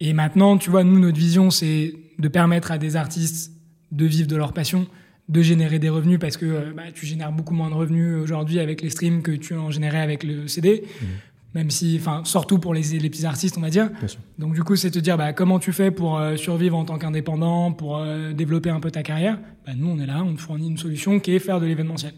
Et maintenant, tu vois, nous, notre vision, c'est de permettre à des artistes de vivre de leur passion, de générer des revenus parce que euh, bah, tu génères beaucoup moins de revenus aujourd'hui avec les streams que tu en générais avec le CD. Mmh. Même si, enfin, surtout pour les, les, petits artistes, on va dire. Donc, du coup, c'est te dire, bah, comment tu fais pour euh, survivre en tant qu'indépendant, pour euh, développer un peu ta carrière? Bah, nous, on est là, on te fournit une solution qui est faire de l'événementiel.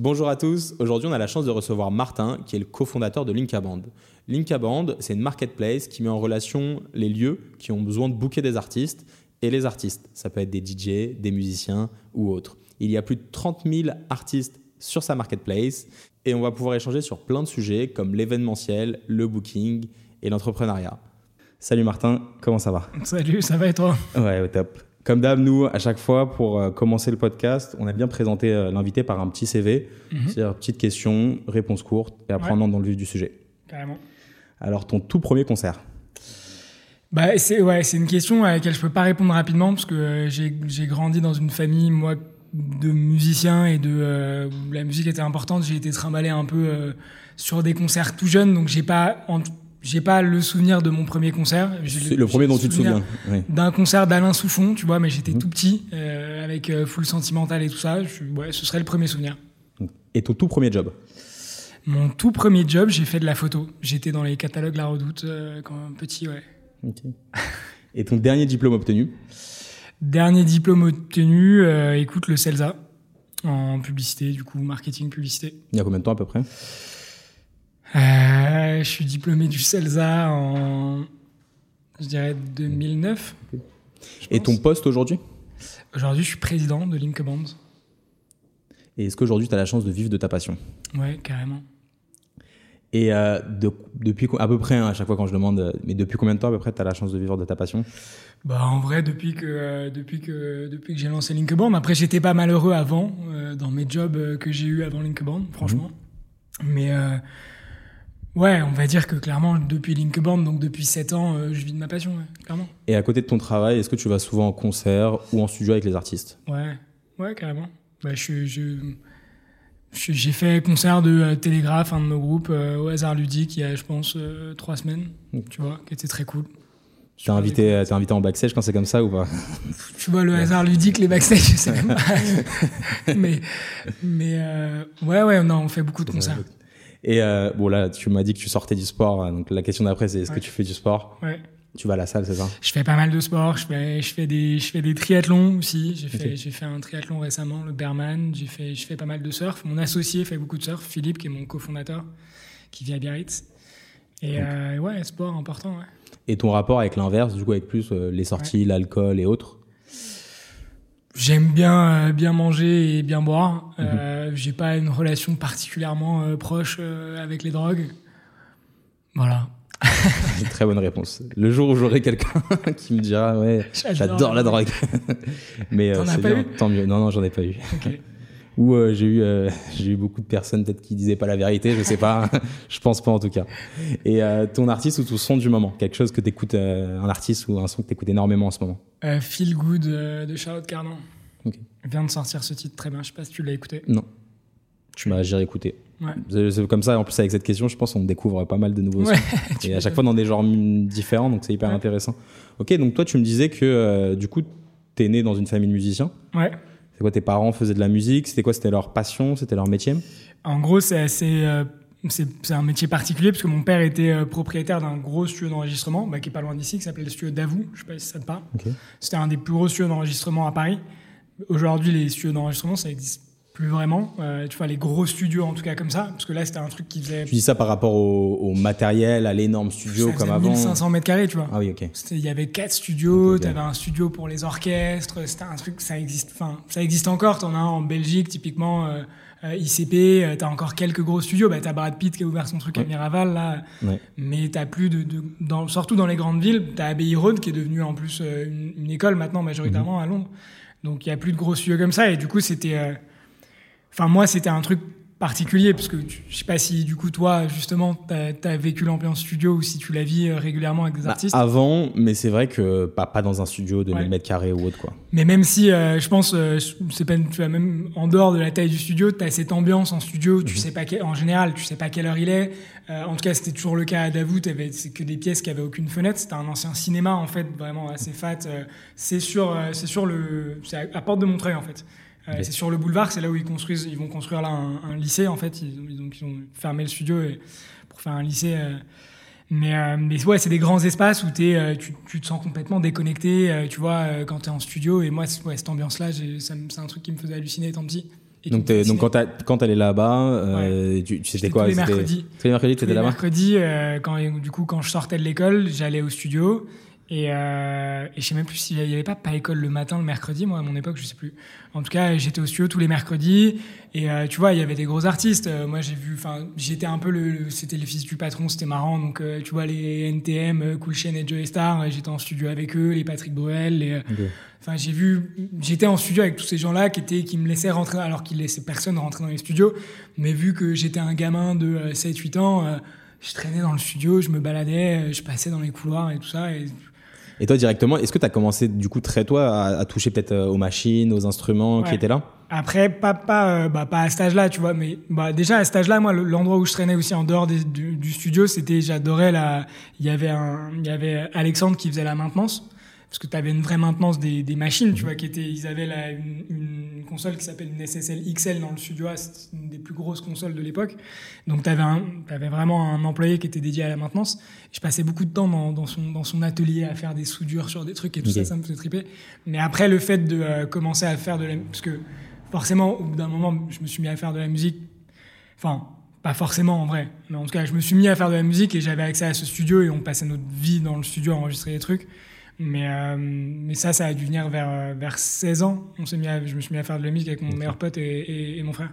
Bonjour à tous, aujourd'hui on a la chance de recevoir Martin qui est le cofondateur de Linkaband. Linkaband, c'est une marketplace qui met en relation les lieux qui ont besoin de booker des artistes et les artistes. Ça peut être des DJ, des musiciens ou autres. Il y a plus de 30 000 artistes sur sa marketplace et on va pouvoir échanger sur plein de sujets comme l'événementiel, le booking et l'entrepreneuriat. Salut Martin, comment ça va? Salut, ça va et toi? Ouais, au top. Comme d'hab, nous, à chaque fois, pour euh, commencer le podcast, on a bien présenté euh, l'invité par un petit CV, mhm. c'est-à-dire petite question, réponse courte, et après on dans le vif du sujet. Carrément. Alors, ton tout premier concert bah, c'est ouais, c'est une question à laquelle je peux pas répondre rapidement parce que euh, j'ai grandi dans une famille moi de musiciens et de la musique était importante. J'ai été trimballé un peu sur des concerts tout jeunes, donc j'ai pas j'ai pas le souvenir de mon premier concert. C'est le, premier dont tu te souviens. D'un concert d'Alain Souffon, tu vois, mais j'étais mhm. tout petit, euh, avec euh, full sentimental et tout ça. ouais, ce serait le premier souvenir. Et ton tout premier job Mon tout premier job, j'ai fait de la photo. J'étais dans les catalogues La Redoute euh, quand petit, ouais. Et ton dernier diplôme obtenu Dernier diplôme obtenu, écoute, le CELSA, en publicité, du coup, marketing, publicité. Il y a combien de temps à peu près? Euh, je suis diplômé du CELSA en, je dirais, 2009. Et ton poste aujourd'hui? Aujourd'hui, je suis président de Linkband. Et est-ce qu'aujourd'hui, tu as la chance de vivre de ta passion? Ouais, carrément. Et euh, depuis à peu près, hein, à chaque fois quand je demande, mais depuis combien de temps à peu près tu as la chance de vivre de ta passion? Bah, En vrai, depuis que, euh, depuis que, depuis que j'ai lancé Linkband. Après, j'étais pas malheureux avant, dans mes jobs que j'ai eu avant franchement. Mhm. Mais Ouais, on va dire que clairement, depuis Linkband, donc depuis 7 ans, euh, je vis de ma passion, clairement. Et à côté de ton travail, est-ce que tu vas souvent en concert ou en studio avec les artistes? Ouais, ouais, carrément. Bah, je, j'ai fait concert de euh, Télégraphe, un de nos groupes, euh, au hasard ludique, il y a, je pense, trois semaines, tu vois, qui était très cool. T'es invité, invité en backstage quand c'est comme ça ou pas? Tu vois, le hasard ludique, les backstage, je sais même pas. mais, mais ouais, ouais, non, on fait beaucoup de concerts. Et euh, bon, là, tu m'as dit que tu sortais du sport. Hein, donc la question d'après, c'est est-ce que tu fais du sport? Ouais. Tu vas à la salle, c'est ça? Je fais pas mal de sport. Je fais, je fais, des, je fais des triathlons aussi. J'ai fait, j'ai fait un triathlon récemment, le Berman. J'ai fait, je fais pas mal de surf. Mon associé fait beaucoup de surf, Philippe, qui est mon cofondateur, qui vit à Biarritz. Et euh, ouais, sport important. Ouais. Et ton rapport avec l'inverse, du coup, avec plus euh, les sorties, l'alcool et autres? J'aime bien euh, bien manger et bien boire. Euh, mhm. J'ai pas une relation particulièrement euh, proche euh, avec les drogues. Voilà. une très bonne réponse. Le jour où j'aurai quelqu'un qui me dira ouais, j'adore la drogue. Mais c'est bien, tant mieux. Non non, j'en ai pas eu. Okay. Ou j'ai eu j'ai eu beaucoup de personnes peut-être qui disaient pas la vérité, je sais pas. je pense pas en tout cas. Et ton artiste ou ton son du moment, quelque chose que t'écoutes un artiste ou un son que t'écoutes énormément en ce moment? Feel Good de Charlotte Carnan. Okay. Vient de sortir ce titre très bien. Je sais pas si tu l'as écouté. Non. Tu m'as j'ai écouté. Ouais. comme ça, en plus avec cette question, je pense qu'on découvre pas mal de nouveaux sons. Et à chaque fois dans des genres différents, donc c'est hyper intéressant. Ok, donc toi tu me disais que euh, du coup tu es né dans une famille de musiciens. Ouais. C'est quoi tes parents faisaient de la musique? C'était quoi C'était leur passion? C'était leur métier? En gros, c'est assez. Euh, c'est un métier particulier parce que mon père était euh, propriétaire d'un gros studio d'enregistrement bah, qui est pas loin d'ici, qui s'appelait le studio Davou. Je sais pas si ça te parle. C'était un des plus gros studios d'enregistrement à Paris. Aujourd'hui, les studios d'enregistrement, ça existe plus vraiment. Euh, tu vois, les gros studios, en tout cas, comme ça. Parce que là, c'était un truc qui faisait. Tu dis ça par rapport au, matériel, à l'énorme studio comme avant 1500 mètres carrés, tu vois. Ah oui, ok. Il y avait quatre studios, tu avais un studio pour les orchestres. C'était un truc, ça existe, enfin, ça existe encore. T'en as un en Belgique, typiquement. Euh, euh ICP, euh, t'as encore quelques gros studios, bah, t'as Brad Pitt qui a ouvert son truc à Miraval là, ouais. mais t'as plus de, de dans, surtout dans les grandes villes, t'as Abbey Road qui est devenu en plus une, une école maintenant majoritairement mhm. à Londres. Donc il y a plus de gros studios comme ça et du coup c'était, euh, enfin moi c'était un truc particulier parce que je sais pas si du coup toi justement tu as, vécu l'ambiance studio ou si tu la vis euh, régulièrement avec des Bah, artistes. avant, mais c'est vrai que pas, pas dans un studio de Ouais. 1000 mètres carrés ou autre quoi. Mais même si euh, je pense euh, c'est pas tu vois même en dehors de la taille du studio, tu as cette ambiance en studio, tu Mhm. sais pas quel- en général, tu sais pas quelle heure il est. Euh, en tout cas, c'était toujours le cas à Davout, c'est que des pièces qui avaient aucune fenêtre, c'était un ancien cinéma en fait, vraiment assez fat. C'est sur c'est sur le c'est à, à porte de Montreuil en fait. C'est sur le boulevard, c'est là où ils construisent, ils vont construire là un, un lycée en fait. Ils, ont- donc ils ont fermé le studio et- pour faire un lycée. euh, mais, euh, mais ouais, c'est des grands espaces où t'es, euh, tu, tu te sens complètement déconnecté, euh, tu vois, quand tu es en studio. Et moi, ouais, cette ambiance-là, c'est un truc qui me faisait halluciner étant petit. Et Donc, t'es- donc quand t'allais là-bas, tu, tu- c'était quoi? tous les c'était- mercredis. Tous les mercredis, t'étais les là-bas? mercredis, euh, quand, du coup, quand je sortais de l'école, j'allais au studio. Et, euh, et je sais même plus s'il y avait pas pas école le matin, le mercredi, moi à mon époque, je sais plus. En tout cas, j'étais au studio tous les mercredis. Et euh, tu vois, il y avait des gros artistes. Euh, moi, j'ai vu, enfin, j'étais un peu le, le- c'était les fils du patron, c'était marrant. Donc, euh, tu vois, les NTM, euh, Cool Chain et Joey Star, euh, j'étais en studio avec eux, les Patrick Bruel. Enfin, j'ai vu, j'étais en studio avec tous ces gens-là qui étaient, qui me laissaient rentrer, alors qu'ils laissaient personne rentrer dans les studios. Mais vu que j'étais un gamin de euh, 7-8 ans, je traînais dans le studio, je me baladais, je passais dans les couloirs et tout ça. Et Et toi directement, est-ce que t'as commencé du coup très toi à, à toucher peut-être euh, aux machines, aux instruments qui étaient là? Après, pas, pas, euh, bah, pas à cet âge-là, tu vois, mais bah, déjà à cet âge-là, moi, le- l'endroit où je traînais aussi en dehors des- du, du studio, c'était, j'adorais la, il y avait un, il y avait Alexandre qui faisait la maintenance. Parce que tu avais une vraie maintenance des, des machines, tu vois, qui étaient, ils avaient là une, une console qui s'appelle une SSL XL dans le studio, A, c'est une des plus grosses consoles de l'époque. Donc tu avais, avais vraiment un employé qui était dédié à la maintenance. Je passais beaucoup de temps dans, dans, son, dans son atelier à faire des soudures sur des trucs et tout ça, ça me faisait triper. Mais après, le fait de euh, commencer à faire de la... Parce que forcément, au bout d'un moment, je me suis mis à faire de la musique. Enfin, pas forcément en vrai, mais en tout cas, je me suis mis à faire de la musique et j'avais accès à ce studio et on passait notre vie dans le studio à enregistrer des trucs. Mais, euh, mais ça, ça a dû venir vers, euh, vers 16 ans. On s'est mis à- je me suis mis à faire de la musique avec mon meilleur pote et, et- et mon frère.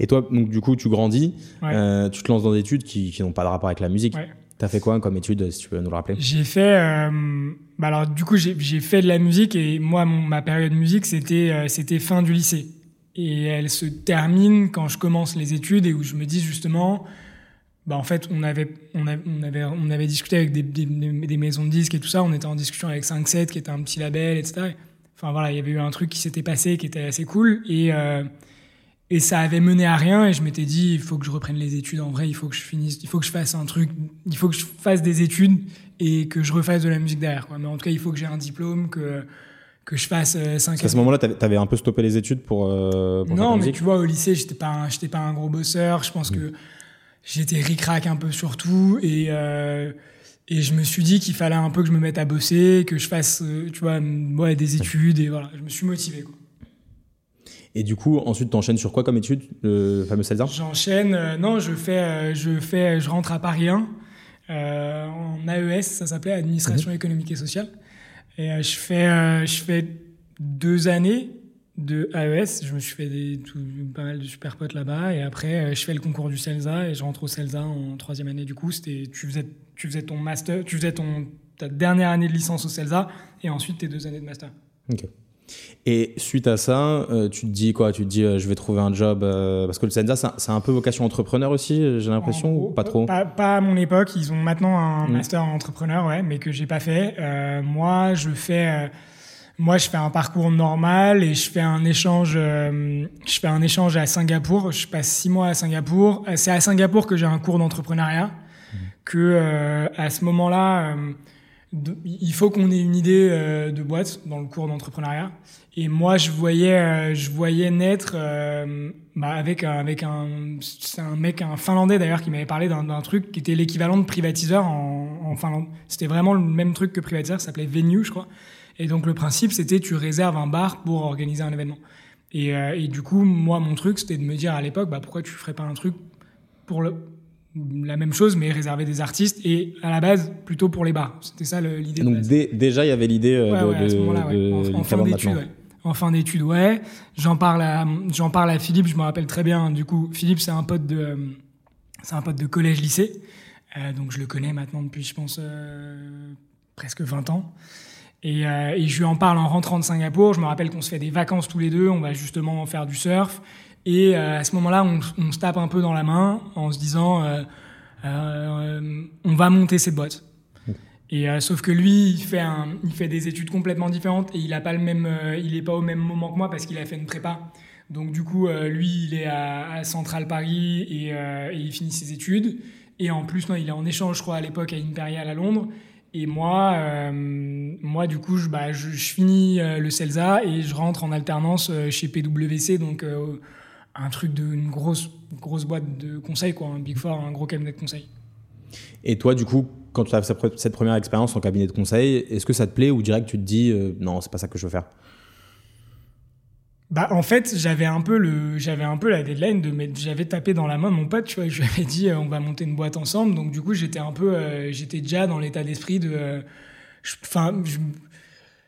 Et toi, donc du coup, tu grandis, Ouais. euh, tu te lances dans des études qui, qui n'ont pas de rapport avec la musique. Ouais. T'as fait quoi comme études, si tu peux nous le rappeler? J'ai fait. euh, bah alors, du coup, j'ai j'ai fait de la musique et moi, mon, ma période musique, c'était euh, c'était fin du lycée. Et elle se termine quand je commence les études et où je me dis justement. Bah en fait, on avait, on avait, on avait, on avait discuté avec des, des, des maisons de disques et tout ça. On était en discussion avec 5-7, qui était un petit label, etc. Enfin voilà, il y avait eu un truc qui s'était passé qui était assez cool. Et, euh, et ça avait mené à rien. Et je m'étais dit, il faut que je reprenne les études. En vrai, il faut que je finisse, il faut que je fasse un truc, il faut que je fasse des études et que je refasse de la musique derrière. Quoi. Mais en tout cas, il faut que j'ai un diplôme, que, que je fasse 5 Parce qu'à ce moment-là, t'avais t'avais un peu stoppé les études pour, euh, pour faire non, mais tu vois, au lycée, j'étais pas, un- j'étais pas un gros bosseur. Je pense que j'étais ric-rac un peu sur tout. Et, euh, et je me suis dit qu'il fallait un peu que je me mette à bosser, que je fasse, euh, tu vois, ouais, des études. Et voilà, je me suis motivé. Quoi. Et du coup, ensuite, t'enchaînes sur quoi comme études Le fameux CELSA J'enchaîne. euh, non, je fais, euh, je fais, je rentre à Paris 1 euh, en AES, ça s'appelait Administration économique et sociale. Et euh, je fais, euh, je fais deux années de AES. Je me suis fait des, tout- pas mal de super potes là-bas. Et après, euh, je fais le concours du CELSA et je rentre au CELSA en troisième année. Du coup, c'était, tu faisais, tu faisais ton master, tu faisais ton ta dernière année de licence au CELSA et ensuite tes deux années de master. Ok. Et suite à ça, euh, tu te dis quoi? Tu te dis, euh, je vais trouver un job euh, Parce que le CELSA, c'est un- peu vocation entrepreneur aussi, j'ai l'impression, ou pas trop? pas, pas à mon époque. Ils ont maintenant un Mm. master en entrepreneur, ouais, mais que j'ai pas fait. Moi, je fais, moi, je fais un parcours normal et je fais un échange. euh, je fais un échange à Singapour. Je passe six mois à Singapour. Euh, C'est à Singapour que j'ai un cours d'entrepreneuriat. Que euh, à ce moment-là, euh, il faut qu'on ait une idée euh, de boîte dans le cours d'entrepreneuriat. Et moi, je voyais, je voyais naître bah, avec avec un, un mec, un Finlandais d'ailleurs, qui m'avait parlé d'un truc qui était l'équivalent de privatiseur en, en Finlande. C'était vraiment le même truc que privatiseur, ça s'appelait Venue, je crois. Et donc le principe, c'était tu réserves un bar pour organiser un événement. Et, euh, et du coup, moi, mon truc, c'était de me dire à l'époque, bah, pourquoi tu ferais pas un truc pour le, la même chose, mais réserver des artistes et à la base plutôt pour les bars. C'était ça l'idée. Donc déjà, il y avait l'idée euh, Ouais, de, ouais, à ce de- moment-là, ouais. de En- fin d'études, ouais. En fin d'études, ouais. J'en parle à, j'en parle à Philippe, je me rappelle très bien. Du coup, Philippe, c'est un pote de, c'est un pote de collège-lycée. Euh, donc je le connais maintenant depuis, je pense, euh, presque 20 ans. Et, euh, et je lui en parle en rentrant de Singapour. Je me rappelle qu'on se fait des vacances tous les deux. On va justement faire du surf. Et à ce moment-là, on, se tape un peu dans la main en se disant, on va monter cette boîte. Et sauf que lui, il fait, des études complètement différentes et il a pas le même, il est pas au même moment que moi parce qu'il a fait une prépa. Donc du coup, lui, il est à, Central Paris et, il finit ses études. Et en plus, il est en échange, je crois, à l'époque à Imperial à Londres. Et moi, euh, moi du coup, je, bah, je, finis euh, le CELSA et je rentre en alternance euh, chez PwC, donc un truc de une grosse, grosse boîte de conseil, quoi, un Big Four, un gros cabinet de conseil. Et toi, du coup, quand tu as cette première expérience en cabinet de conseil, est-ce que ça te plaît ou direct tu te dis non, c'est pas ça que je veux faire? Bah en fait j'avais un peu le j'avais un peu la deadline de mettre j'avais tapé dans la main mon pote tu vois je lui avais dit euh, on va monter une boîte ensemble. Donc du coup j'étais un peu euh, j'étais déjà dans l'état d'esprit de euh, enfin je,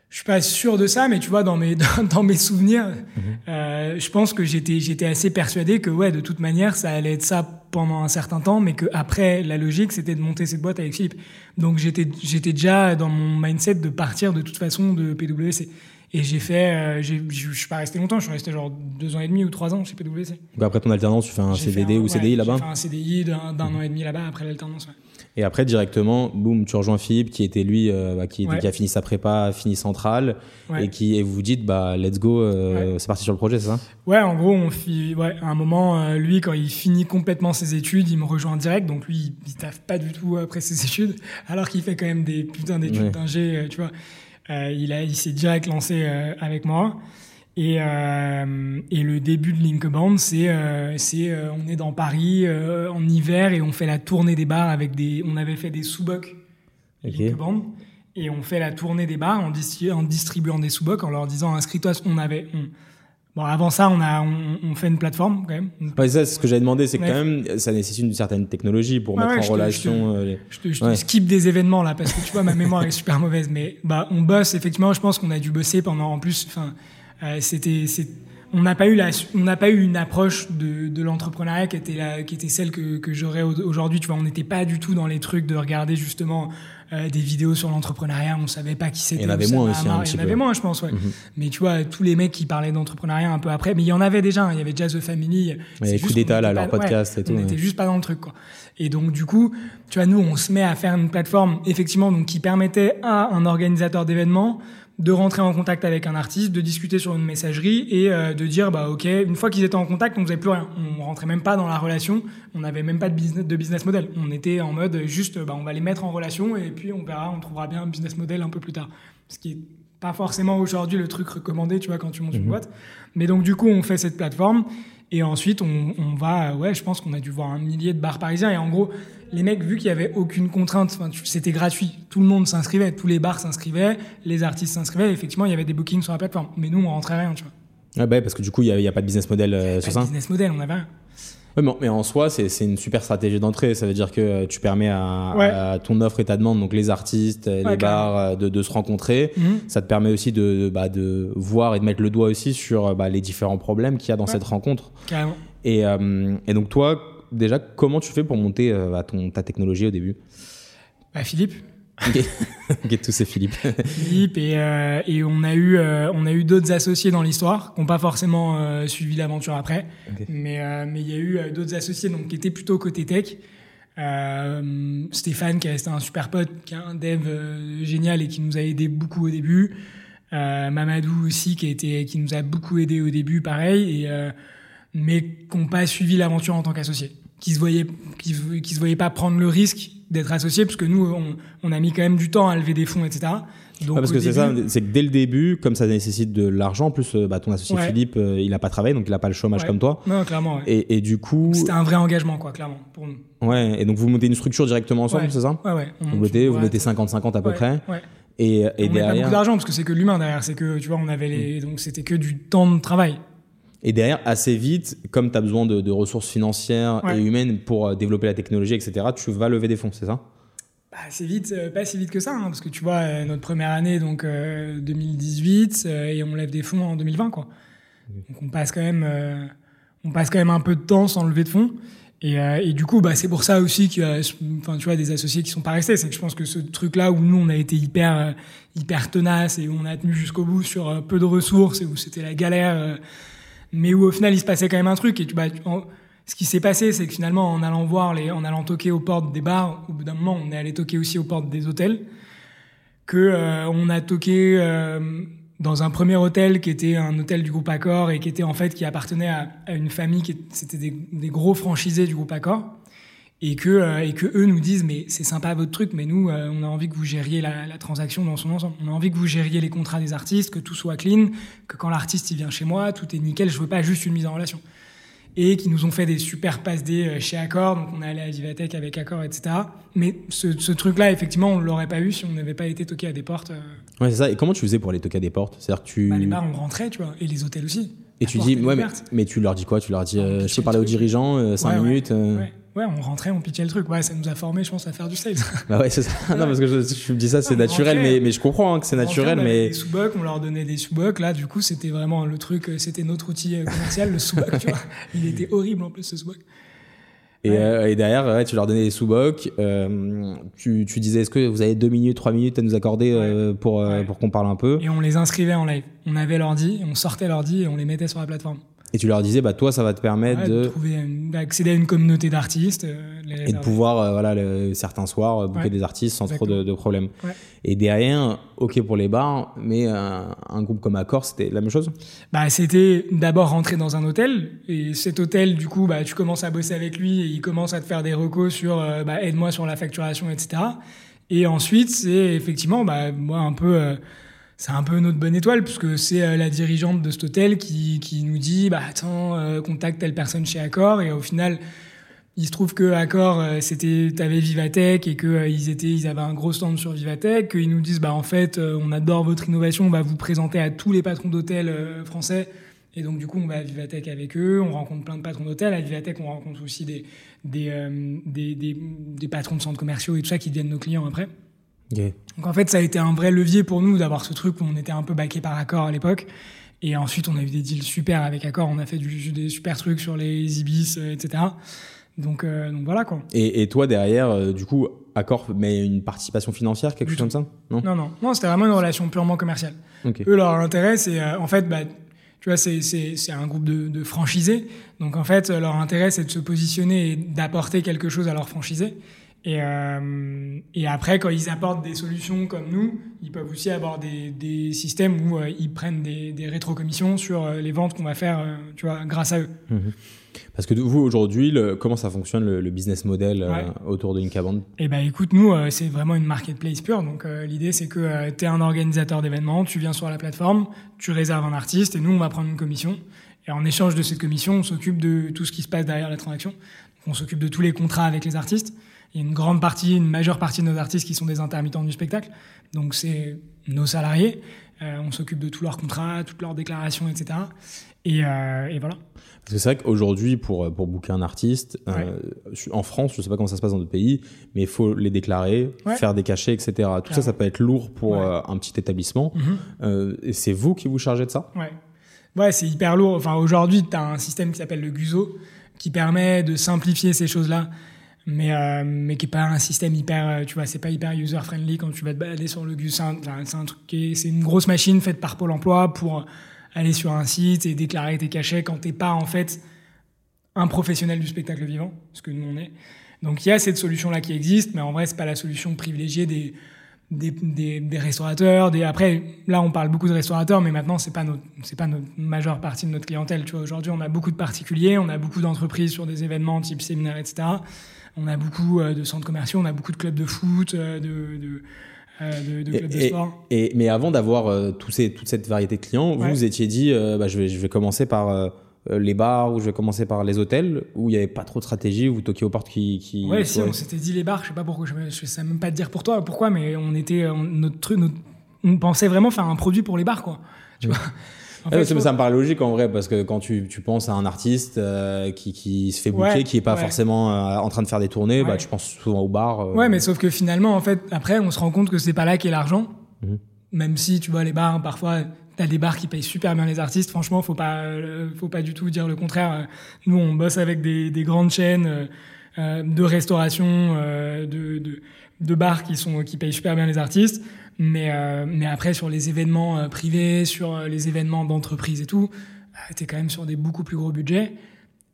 je suis pas sûr de ça mais tu vois dans mes dans, mes souvenirs mhm. je pense que j'étais j'étais assez persuadé que ouais de toute manière ça allait être ça pendant un certain temps mais que après la logique c'était de monter cette boîte avec Philippe. Donc j'étais j'étais déjà dans mon mindset de partir de toute façon de PwC et j'ai fait, euh, je suis pas resté longtemps, je suis resté genre deux ans et demi ou trois ans chez PwC. Donc après ton alternance, tu fais un CDD ou CDI là-bas J'ai fait un CDI d'un an et demi là-bas après l'alternance. Et après, directement, boum, tu rejoins Philippe, qui était lui, euh, bah, qui, qui, a fini sa prépa, fini centrale, et qui et vous vous dites, bah, let's go, euh, c'est parti sur le projet, c'est ça? Ouais, en gros, on fit, ouais, à un moment, lui, quand il finit complètement ses études, il me rejoint direct, donc lui, il taffe pas du tout après ses études, alors qu'il fait quand même des putains d'études d'ingé, tu vois. Euh, il a, il s'est direct lancé euh, avec moi. Et, euh, et, le début de Linkband, c'est, c'est, on est dans Paris en hiver et on fait la tournée des bars avec des, on avait fait des sous-bocs Linkband et on fait la tournée des bars en, en distribuant des sous-bocs en leur disant inscris-toi. On avait, Bon, avant ça, on a, on, fait une plateforme quand même. Ouais, ça, ce que j'avais demandé, c'est quand même, ça nécessite une certaine technologie pour mettre en relation. je te, je te, skip des événements là parce que tu vois ma mémoire est super mauvaise, mais bah on bosse effectivement. Je pense qu'on a dû bosser pendant en plus. Enfin, euh, c'était, on n'a pas eu la, on n'a pas eu une approche de, de l'entrepreneuriat qui était la, qui était celle que, que j'aurais aujourd'hui. Tu vois, on n'était pas du tout dans les trucs de regarder justement euh, des vidéos sur l'entrepreneuriat, on savait pas qui c'était. Il y en avait moins aussi. il y en avait moins, je pense, ouais. Mhm. Mais tu vois, tous les mecs qui parlaient d'entrepreneuriat un peu après, mais il y en avait déjà. Hein. Il y avait Jazz The Family. Il y avait coup d'état là, leur podcast et tout. On n'était juste pas dans le truc, quoi. Et donc, du coup, tu vois, nous, on se met à faire une plateforme, effectivement, donc qui permettait à un organisateur d'événements de rentrer en contact avec un artiste, de discuter sur une messagerie et euh, de dire bah ok une fois qu'ils étaient en contact on faisait plus rien, on rentrait même pas dans la relation, on n'avait même pas de business de business model, on était en mode juste bah on va les mettre en relation et puis on verra, on trouvera bien un business model un peu plus tard, ce qui est pas forcément aujourd'hui le truc recommandé tu vois quand tu montes une mhm. boîte, mais donc du coup on fait cette plateforme et ensuite, on, va, ouais, je pense qu'on a dû voir un millier de bars parisiens. Et en gros, les mecs, vu qu'il y avait aucune contrainte, c'était gratuit. Tout le monde s'inscrivait, tous les bars s'inscrivaient, les artistes s'inscrivaient. Effectivement, il y avait des bookings sur la plateforme. Mais nous, on rentrait rien, tu vois. Ah bah, parce que du coup, il n'y a, a, pas de business model euh, sur ça. business model, on avait. Oui, mais en soi, c'est une super stratégie d'entrée. Ça veut dire que tu permets à, ton offre et ta demande, donc les artistes, les bars, euh, de, de, se rencontrer. Mhm. Ça te permet aussi de, bah, de voir et de mettre le doigt aussi sur bah, les différents problèmes qu'il y a dans cette rencontre. Carrément. Et, euh, et, donc toi, déjà, comment tu fais pour monter euh, ton, ta technologie au début? Bah, Philippe. Ok, tous ces Philippe. Philippe et, euh, et on a eu euh, on a eu d'autres associés dans l'histoire qui n'ont pas forcément euh, suivi l'aventure après, mais mais il y a eu d'autres associés donc qui étaient plutôt côté tech. Stéphane qui est un super pote, qui est un dev génial et qui nous a aidé beaucoup au début. Mamadou aussi qui a été qui nous a beaucoup aidé au début, pareil, et mais qui n'ont pas suivi l'aventure en tant qu'associés qui se voyaient qui, qui se voyaient pas prendre le risque d'être associés parce que nous on, on, a mis quand même du temps à lever des fonds etc donc parce que c'est ça c'est que dès le début comme ça nécessite de l'argent en plus euh, bah, ton associé Philippe euh, il a pas travaillé donc il a pas le chômage comme toi. Non clairement et, et, du coup c'était un vrai engagement quoi clairement pour nous. Ouais et donc vous montez une structure directement ensemble c'est ça ouais ouais. Vous mettez vous mettez 50-50 à peu près. et, et on derrière... pas beaucoup d'argent parce que c'est que l'humain derrière c'est que tu vois on avait les mm. donc c'était que du temps de travail et derrière, assez vite, comme tu as besoin de, ressources financières et humaines pour euh, développer la technologie, etc., tu vas lever des fonds, c'est ça? Bah, assez vite, euh, pas si vite que ça, hein, parce que tu vois, euh, notre première année, donc 2018, et on lève des fonds en 2020, quoi. Donc on passe quand même, on passe quand même un peu de temps sans lever de fonds. Et, et du coup, bah, c'est pour ça aussi qu'il y a, enfin, tu vois, des associés qui sont pas restés. C'est que je pense que ce truc-là où nous, on a été hyper, hyper tenace et où on a tenu jusqu'au bout sur peu de ressources et où c'était la galère mais où au final il se passait quand même un truc. Et tu, bah, ce qui s'est passé, c'est que finalement, en allant voir les, en allant toquer aux portes des bars, au bout d'un moment, on est allé toquer aussi aux portes des hôtels, que euh, on a toqué euh, dans un premier hôtel qui était un hôtel du groupe Accor et qui était en fait qui appartenait à, une famille qui c'était des, des, gros franchisés du groupe Accor et que euh, et que eux nous disent mais c'est sympa votre truc mais nous euh, on a envie que vous gériez la, la, transaction dans son ensemble. On a envie que vous gériez les contrats des artistes que tout soit clean que quand l'artiste il vient chez moi tout est nickel je veux pas juste une mise en relation. Et qui nous ont fait des super passe D euh, chez Accor donc on est allé à Vivatech avec Accor etc mais ce, ce truc là effectivement on l'aurait pas eu si on n'avait pas été toqué à des portes ouais c'est ça. Et comment tu faisais pour aller toquer à des portes? C'est à dire que tu bah, les bars on rentrait tu vois. Et les hôtels aussi. Et tu dis ouais mais, mais, tu leur dis quoi? Tu leur dis je peux parler aux dirigeants 5 minutes ouais. Ouais, on rentrait, on pitchait le truc. Ouais, ça nous a formé, je pense, à faire du sales. Bah ouais, c'est ça. non, parce que je, je me dis ça, c'est naturel, mais, mais je comprends hein, que c'est naturel, on mais. Des sous on leur donnait des sous Là, du coup, c'était vraiment le truc, euh, c'était notre outil euh, commercial, le sous tu vois. Il était horrible en plus, ce sous et, ouais. euh, et, derrière, ouais, tu leur donnais des sous-bocs. Euh, tu, tu, disais, est-ce que vous avez deux minutes, trois minutes à nous accorder euh, pour, pour qu'on parle un peu? Et on les inscrivait en live. On avait l'ordi, on sortait l'ordi et on les mettait sur la plateforme. Et tu leur disais, bah toi, ça va te permettre ouais, de, d'accéder à une communauté d'artistes, euh, et de pouvoir, euh, voilà, le, certains soirs, euh, ouais. des artistes sans Exactement. trop de, de problèmes. Ouais. Et derrière, ok pour les bars, mais un, un groupe comme Accor, c'était la même chose? Bah, c'était d'abord rentrer dans un hôtel, et cet hôtel, du coup, bah, tu commences à bosser avec lui, et il commence à te faire des recos sur, euh, bah, aide-moi sur la facturation, etc. Et ensuite, c'est effectivement, bah, moi, un peu. C'est un peu notre bonne étoile puisque c'est euh, la dirigeante de cet hôtel qui, qui nous dit bah attends euh, contacte telle personne chez Accor. Et au final il se trouve que Accor euh, c'était t'avais Vivatech et que ils étaient ils avaient un gros stand sur Vivatech qu'ils nous disent bah en fait on adore votre innovation on va vous présenter à tous les patrons d'hôtels français. Et donc du coup on va à Vivatech avec eux on rencontre plein de patrons d'hôtels. À Vivatech on rencontre aussi des des, des, des des patrons de centres commerciaux et tout ça qui deviennent nos clients après okay. donc en fait, ça a été un vrai levier pour nous d'avoir ce truc où on était un peu baqué par Accor à l'époque. Et ensuite, on a eu des deals super avec Accor. On a fait du, des super trucs sur les Ibis, euh, etc. Donc, euh, donc voilà quoi. Et, et toi derrière, euh, du coup, Accor met une participation financière, quelque Du chose comme ça? Non, non, non. non c'était vraiment une relation purement commerciale. okay. Eux, leur intérêt, c'est euh, en fait, bah, tu vois, c'est un groupe de, de franchisés. Donc en fait, leur intérêt, c'est de se positionner et d'apporter quelque chose à leurs franchisés. Et, euh, et après, quand ils apportent des solutions comme nous, ils peuvent aussi avoir des, des systèmes où euh, ils prennent des, des rétrocommissions sur euh, les ventes qu'on va faire, tu vois, grâce à eux. Mmh. Parce que vous, aujourd'hui, comment ça fonctionne le, le business model Ouais. autour de Linkaband Eh ben, écoute, nous, c'est vraiment une marketplace pure. Donc, l'idée, c'est que tu es un organisateur d'événements, tu viens sur la plateforme, tu réserves un artiste, et nous, on va prendre une commission. Et en échange de cette commission, on s'occupe de tout ce qui se passe derrière la transaction. Donc, on s'occupe de tous les contrats avec les artistes. Il y a une grande partie, une majeure partie de nos artistes qui sont des intermittents du spectacle. Donc, c'est nos salariés. Euh, on s'occupe de tous leurs contrats, toutes leurs déclarations, etc. Et, euh, et voilà. Parce que c'est vrai qu'aujourd'hui, pour, pour booker un artiste, Ouais. euh, en France, je sais pas comment ça se passe dans d'autres pays, mais il faut les déclarer, Ouais. faire des cachets, etc. Tout ça, Clairement. ça peut être lourd pour Ouais. euh, un petit établissement. Mhm. Euh, et c'est vous qui vous chargez de ça? Ouais. Ouais, c'est hyper lourd. Enfin, aujourd'hui, tu as un système qui s'appelle le Guzo qui permet de simplifier ces choses-là, mais, euh, mais qui est pas un système hyper, euh, tu vois, c'est pas hyper user-friendly quand tu vas te balader sur le Guzo. C'est un, un truc c'est une grosse machine faite par Pôle emploi pour aller sur un site et déclarer tes cachets quand t'es pas, en fait, un professionnel du spectacle vivant, ce que nous on est. Donc il y a cette solution-là qui existe, mais en vrai, c'est pas la solution privilégiée des, des, des, des restaurateurs. Des... Après, là, on parle beaucoup de restaurateurs, mais maintenant, c'est pas notre, c'est pas notre majeure partie de notre clientèle. Tu vois, aujourd'hui, on a beaucoup de particuliers, on a beaucoup d'entreprises sur des événements type séminaire, etc. On a beaucoup euh, de centres commerciaux, on a beaucoup de clubs de foot, euh, de, de, euh, de, de clubs de et, sport. et- mais avant d'avoir euh, ces, toute cette variété de clients, Ouais. vous vous étiez dit, euh, bah, je, vais, je vais commencer par euh, les bars ou je vais commencer par les hôtels, où il n'y avait pas trop de stratégie, où vous toquiez aux portes qui... qui Ouais, si, on s'était dit les bars, je sais pas pourquoi, je, je sais même pas te dire pour toi, pourquoi, mais on était, on, notre truc, notre- on pensait vraiment faire un produit pour les bars, quoi. Tu vois. En Ah, fait, ça, ça me paraît logique en vrai parce que quand tu, tu penses à un artiste euh, qui, qui se fait Ouais, qui est pas ouais. forcément euh, en train de faire des tournées, bah, tu penses souvent au bar. euh, Ouais, mais sauf que finalement, en fait, après, on se rend compte que c'est pas là qu'est l'argent. Mhm. Même si, tu vois, les bars, parfois, t'as des bars qui payent super bien les artistes. Franchement, faut pas, euh, faut pas du tout dire le contraire. Nous, on bosse avec des, des grandes chaînes euh, de restauration, euh, de, de, de bars qui sont, qui payent super bien les artistes. Mais, euh, mais après, sur les événements euh, privés, sur euh, les événements d'entreprise et tout, tu es quand même sur des beaucoup plus gros budgets.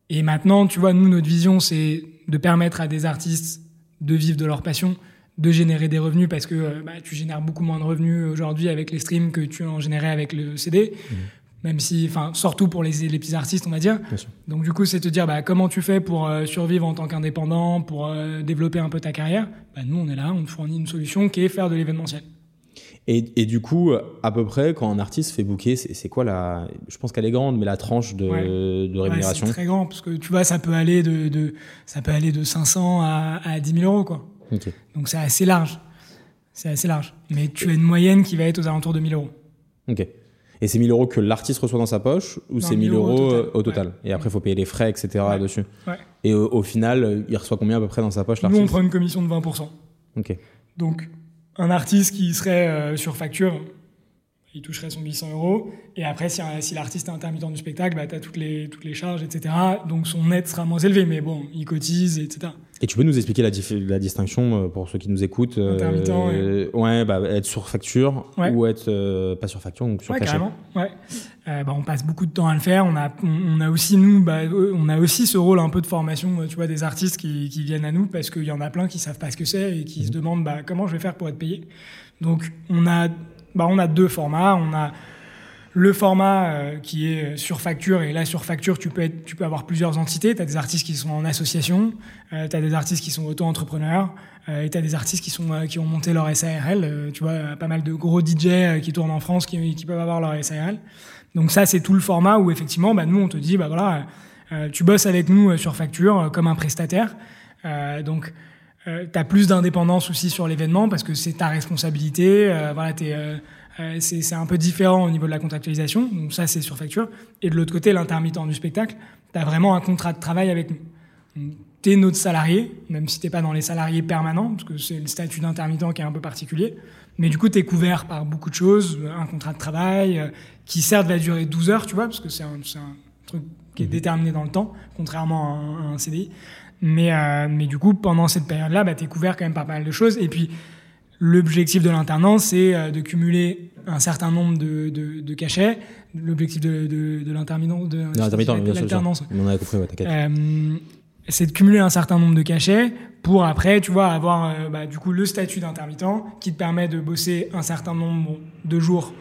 Et maintenant, tu vois, nous, notre vision, c'est de permettre à des artistes de vivre de leur passion, de générer des revenus parce que euh, bah, tu génères beaucoup moins de revenus aujourd'hui avec les streams que tu en générais avec le CD. Mmh. Même si, enfin, surtout pour les, les, petits artistes, on va dire. Donc, du coup, c'est te dire bah, comment tu fais pour euh, survivre en tant qu'indépendant, pour euh, développer un peu ta carrière? Bah, nous, on est là, on te fournit une solution qui est faire de l'événementiel. Et, et, du coup, à peu près, quand un artiste fait booker, c'est quoi la. Je pense qu'elle est grande, mais la tranche de, de rémunération? C'est très grand, parce que tu vois, ça peut aller de, de ça peut aller de 500 à, à 10 000 euros, quoi. Donc c'est assez large. C'est assez large. Mais tu as une moyenne qui va être aux alentours de 1000 euros. Ok. Et c'est 1000 euros que l'artiste reçoit dans sa poche ou c'est 1000 euros au total, Et après, il faut payer les frais, etc. dessus. Et au, final, il reçoit combien à peu près dans sa poche l'artiste Nous, on prend une commission de 20%. Ok. Donc, un artiste qui serait euh, sur facture, il toucherait son 800 euros. Et après, si, si l'artiste est intermittent du spectacle, bah, tu as toutes les, toutes les charges, etc. Donc son net sera moins élevé, mais bon, il cotise, etc. Et tu peux nous expliquer la, la distinction euh, pour ceux qui nous écoutent euh, Intermittent, euh, ouais. bah, être sur facture ou être euh, pas sur facture, donc sur ouais, cachet. Carrément, ouais. Euh, bah, on passe beaucoup de temps à le faire. On a, on, a aussi nous, bah, on a aussi ce rôle un peu de formation, tu vois, des artistes qui, qui viennent à nous parce qu'il y en a plein qui savent pas ce que c'est et qui se mhm. demandent bah, comment je vais faire pour être payé. Donc on a, bah, on a deux formats. On a le format euh, qui est sur facture, et là sur facture, tu peux, être, tu peux avoir plusieurs entités. Tu as des artistes qui sont en association, euh, tu as des artistes qui sont auto-entrepreneurs, euh, et tu as des artistes qui, sont, qui ont monté leur SARL. tu vois, pas mal de gros DJ qui tournent en France qui, qui peuvent avoir leur SARL. Donc ça, c'est tout le format où effectivement, bah, nous, on te dit, bah voilà, tu bosses avec nous sur facture comme un prestataire. donc, tu as plus d'indépendance aussi sur l'événement parce que c'est ta responsabilité. voilà, tu euh, c'est un peu différent au niveau de la contractualisation, donc ça c'est sur facture. Et de l'autre côté, l'intermittent du spectacle, tu as vraiment un contrat de travail avec nous. Tu es notre salarié, même si tu pas dans les salariés permanents, parce que c'est le statut d'intermittent qui est un peu particulier. Mais du coup, tu es couvert par beaucoup de choses, un contrat de travail euh, qui certes va durer 12 heures, tu vois, parce que c'est un, un, truc qui est mmh. déterminé dans le temps, contrairement à un, CDI. Mais, euh, mais du coup, pendant cette période-là, bah, tu es couvert quand même par pas mal de choses. Et puis, L'objectif de l'internance, c'est euh, de cumuler un certain nombre de, de, de cachets. L'objectif de, de, de l'intermittent, de, l'alternance. On a compris, ouais, t'inquiète. Euh, c'est de cumuler un certain nombre de cachets pour après, tu vois, avoir euh, bah, du coup le statut d'intermittent qui te permet de bosser un certain nombre de jours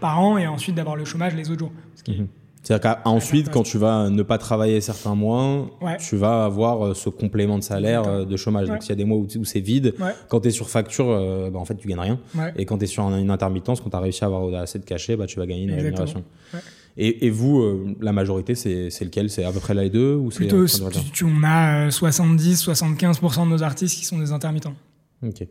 par an et ensuite d'avoir le chômage les autres jours. Mhm. C'est-à-dire qu'ensuite, quand tu vas ne pas travailler certains mois, tu vas avoir euh, ce complément de salaire euh, de chômage. Donc, s'il y a des mois où, c'est vide, quand tu es sur facture, euh, bah, en fait, tu gagnes rien. Et quand tu es sur une intermittence, quand tu as réussi à avoir assez de cachet, bah, tu vas gagner une rémunération. Et, vous, la majorité, c'est lequel? C'est à peu près là les deux ou Plutôt, on a 70-75% de nos artistes qui sont des intermittents. Ok.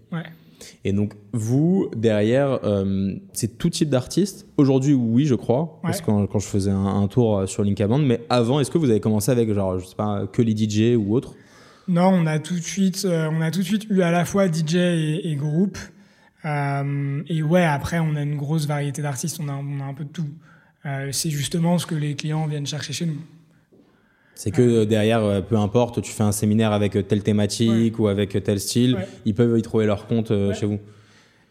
Et donc, vous, derrière, euh, c'est tout type d'artistes. Aujourd'hui, oui, je crois, parce que quand, je faisais un, tour euh, sur Linkaband. Mais avant, est-ce que vous avez commencé avec, genre, je sais pas, que les DJ ou autre Non, on a tout de suite, euh, on a tout de suite eu à la fois DJ et, et groupe. et ouais, après, on a une grosse variété d'artistes. On a, on a un peu de tout. c'est justement ce que les clients viennent chercher chez nous. C'est que euh, derrière, euh, peu importe, tu fais un séminaire avec euh, telle thématique ou avec tel style, ils peuvent y trouver leur compte chez vous.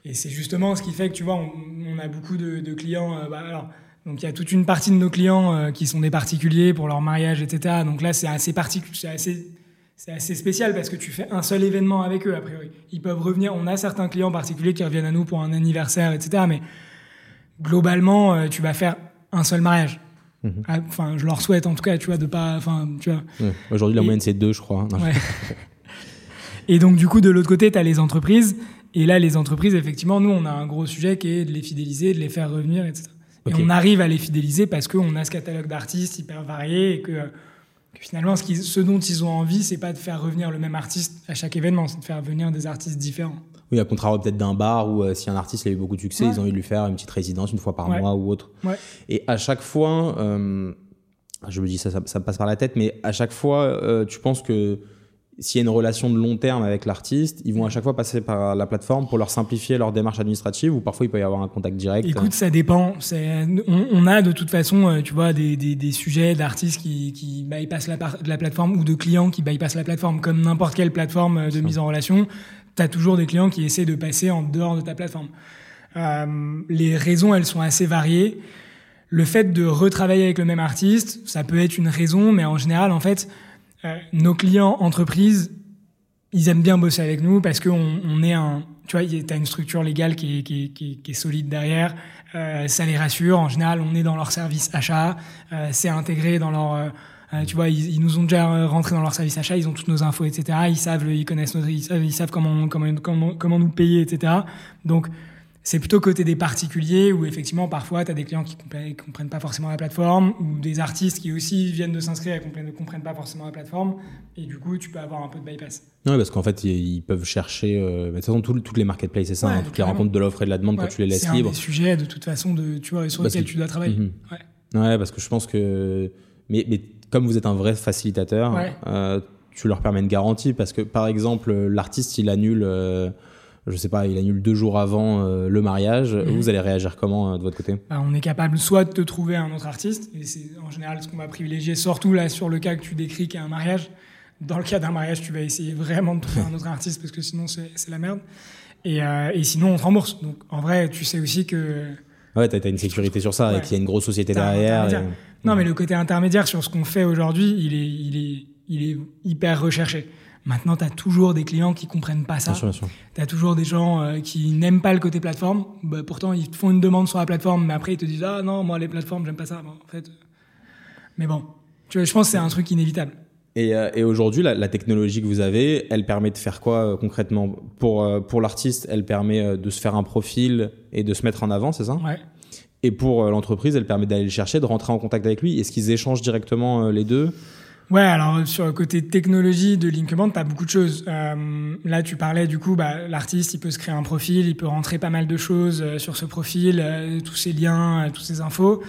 Et c'est justement ce qui fait que tu vois, on, a beaucoup de, clients. Bah, alors, donc il y a toute une partie de nos clients qui sont des particuliers pour leur mariage, etc. Donc là, c'est assez c'est assez, c'est assez spécial parce que tu fais un seul événement avec eux a priori. Ils peuvent revenir. On a certains clients particuliers qui reviennent à nous pour un anniversaire, etc. Mais globalement, tu vas faire un seul mariage. Mhm. Ah, enfin, je leur souhaite en tout cas, tu vois, de pas. Enfin, tu vois. Aujourd'hui, la moyenne c'est deux, je crois. Hein. et donc, du coup, de l'autre côté, tu as les entreprises. Et là, les entreprises, effectivement, nous, on a un gros sujet qui est de les fidéliser, de les faire revenir, etc. Et on arrive à les fidéliser parce qu'on a ce catalogue d'artistes hyper varié et que, finalement, ce, qui, ce, dont ils ont envie, c'est pas de faire revenir le même artiste à chaque événement, c'est de faire venir des artistes différents. Oui, à contrario peut-être d'un bar où euh, si un artiste a eu beaucoup de succès, ils ont envie de lui faire une petite résidence une fois par mois ou autre. Et à chaque fois, euh, je me dis ça, ça, me passe par la tête, mais à chaque fois, euh, tu penses que s'il y a une relation de long terme avec l'artiste, ils vont à chaque fois passer par la plateforme pour leur simplifier leur démarche administrative ou parfois il peut y avoir un contact direct Écoute, ça dépend. On, on, a de toute façon, tu vois, des, des, des sujets d'artistes qui, qui bypassent la, la plateforme ou de clients qui bypassent la plateforme comme n'importe quelle plateforme de mise en relation tu as toujours des clients qui essaient de passer en dehors de ta plateforme. Euh, les raisons, elles sont assez variées. le fait de retravailler avec le même artiste, ça peut être une raison, mais en général, en fait, euh, nos clients entreprises, ils aiment bien bosser avec nous parce qu'on on est un, tu vois, tu as une structure légale qui est, qui qui qui est solide derrière, euh, ça les rassure. En général, on est dans leur service achat, euh, c'est intégré dans leur, euh, tu vois, ils, ils, nous ont déjà rentré dans leur service achat, ils ont toutes nos infos, etc. Ils savent, ils connaissent, ils savent, ils savent comment, comment, comment, comment nous payer, etc. Donc c'est plutôt côté des particuliers où effectivement parfois tu as des clients qui ne comprennent pas forcément la plateforme ou des artistes qui aussi viennent de s'inscrire et ne comprennent pas forcément la plateforme et du coup tu peux avoir un peu de bypass. Oui parce qu'en fait ils peuvent chercher, euh, de toute façon toutes les marketplaces c'est ça, Ouais, hein, toutes les rencontres de l'offre et de la demande quand Ouais, tu les laisses c'est un libres. sujets de toute façon de, tu vois, sur que- tu dois travailler. Mhm. Ouais. Ouais, parce que je pense que. Mais, mais comme vous êtes un vrai facilitateur, Ouais. euh, tu leur permets une garantie. Parce que, par exemple, l'artiste, il annule, euh, je sais pas, il annule deux jours avant euh, le mariage. Mhm. Vous allez réagir comment de votre côté? Bah, on est capable soit de te trouver un autre artiste, et c'est en général ce qu'on va privilégier, surtout là sur le cas que tu décris qui est un mariage. Dans le cas d'un mariage, tu vas essayer vraiment de trouver un autre artiste parce que sinon c'est la merde. Et, et sinon, on te rembourse. Donc en vrai, tu sais aussi que. Ouais, t'as as une sécurité sur ça et qu'il y a une grosse société derrière. et- Non, mais le côté intermédiaire sur ce qu'on fait aujourd'hui, il est, il, est, il est hyper recherché. Maintenant, tu as toujours des clients qui comprennent pas ça. Tu as toujours des gens euh, qui n'aiment pas le côté plateforme. Bah, pourtant, ils te font une demande sur la plateforme, mais après, ils te disent Ah non, moi, les plateformes, j'aime pas ça. Bon, en fait. euh, Mais bon, tu vois, je pense que c'est un truc inévitable. Et, euh, et aujourd'hui, la, la technologie que vous avez, elle permet de faire quoi euh, concrètement? Pour, pour l'artiste, elle permet de se faire un profil et de se mettre en avant, c'est ça? Ouais. Et pour euh, l'entreprise, elle permet d'aller le chercher, de rentrer en contact avec lui. Est-ce qu'ils échangent directement euh, les deux? Ouais, alors sur le côté technologie de Linkband, tu as beaucoup de choses. Euh, là, tu parlais du coup, bah, l'artiste, il peut se créer un profil, il peut rentrer pas mal de choses euh, sur ce profil, euh, tous ses liens, euh, toutes ces infos.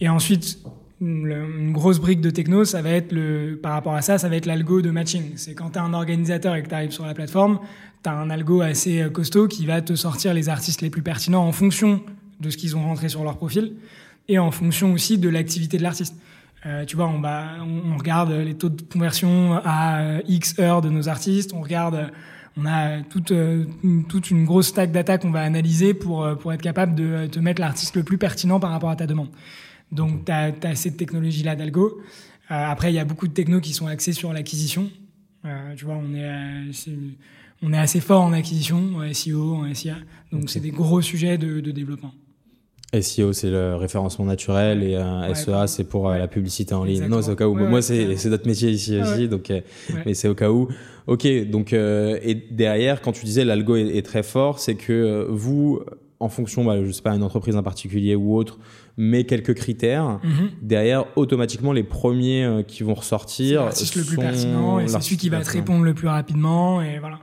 Et ensuite, le- une grosse brique de techno, ça va être le, par rapport à ça, ça va être l'algo de matching. C'est quand tu as un organisateur et que tu arrives sur la plateforme, tu as un algo assez euh, costaud qui va te sortir les artistes les plus pertinents en fonction de ce qu'ils ont rentré sur leur profil et en fonction aussi de l'activité de l'artiste. Euh, tu vois, on, va, on, on regarde les taux de conversion à euh, X heures de nos artistes, on regarde, on a toute, euh, toute une grosse stack data qu'on va analyser pour, euh, pour être capable de te mettre l'artiste le plus pertinent par rapport à ta demande. Donc, tu as, cette technologie-là d'algo. Euh, après, il y a beaucoup de technos qui sont axés sur l'acquisition. Euh, tu vois, on est, euh, c'est- on est assez fort en acquisition, en SEO, en SIA. Donc, c'est des gros sujets de, de développement. SEO, c'est le référencement naturel et euh, SEA, c'est pour euh, Ouais. la publicité en ligne. Exactement. Non, c'est au cas où. Ouais, Moi, c'est c'est notre métier ici aussi, donc euh, mais c'est au cas où. Ok, donc euh, et derrière, quand tu disais l'algo est, est très fort, c'est que vous, en fonction, bah, je sais pas, une entreprise en particulier ou autre, met quelques critères. Mhm. Derrière, automatiquement, les premiers qui vont C'est ressortir l'artiste le plus pertinent et c'est celui qui va te répondre le plus rapidement et voilà.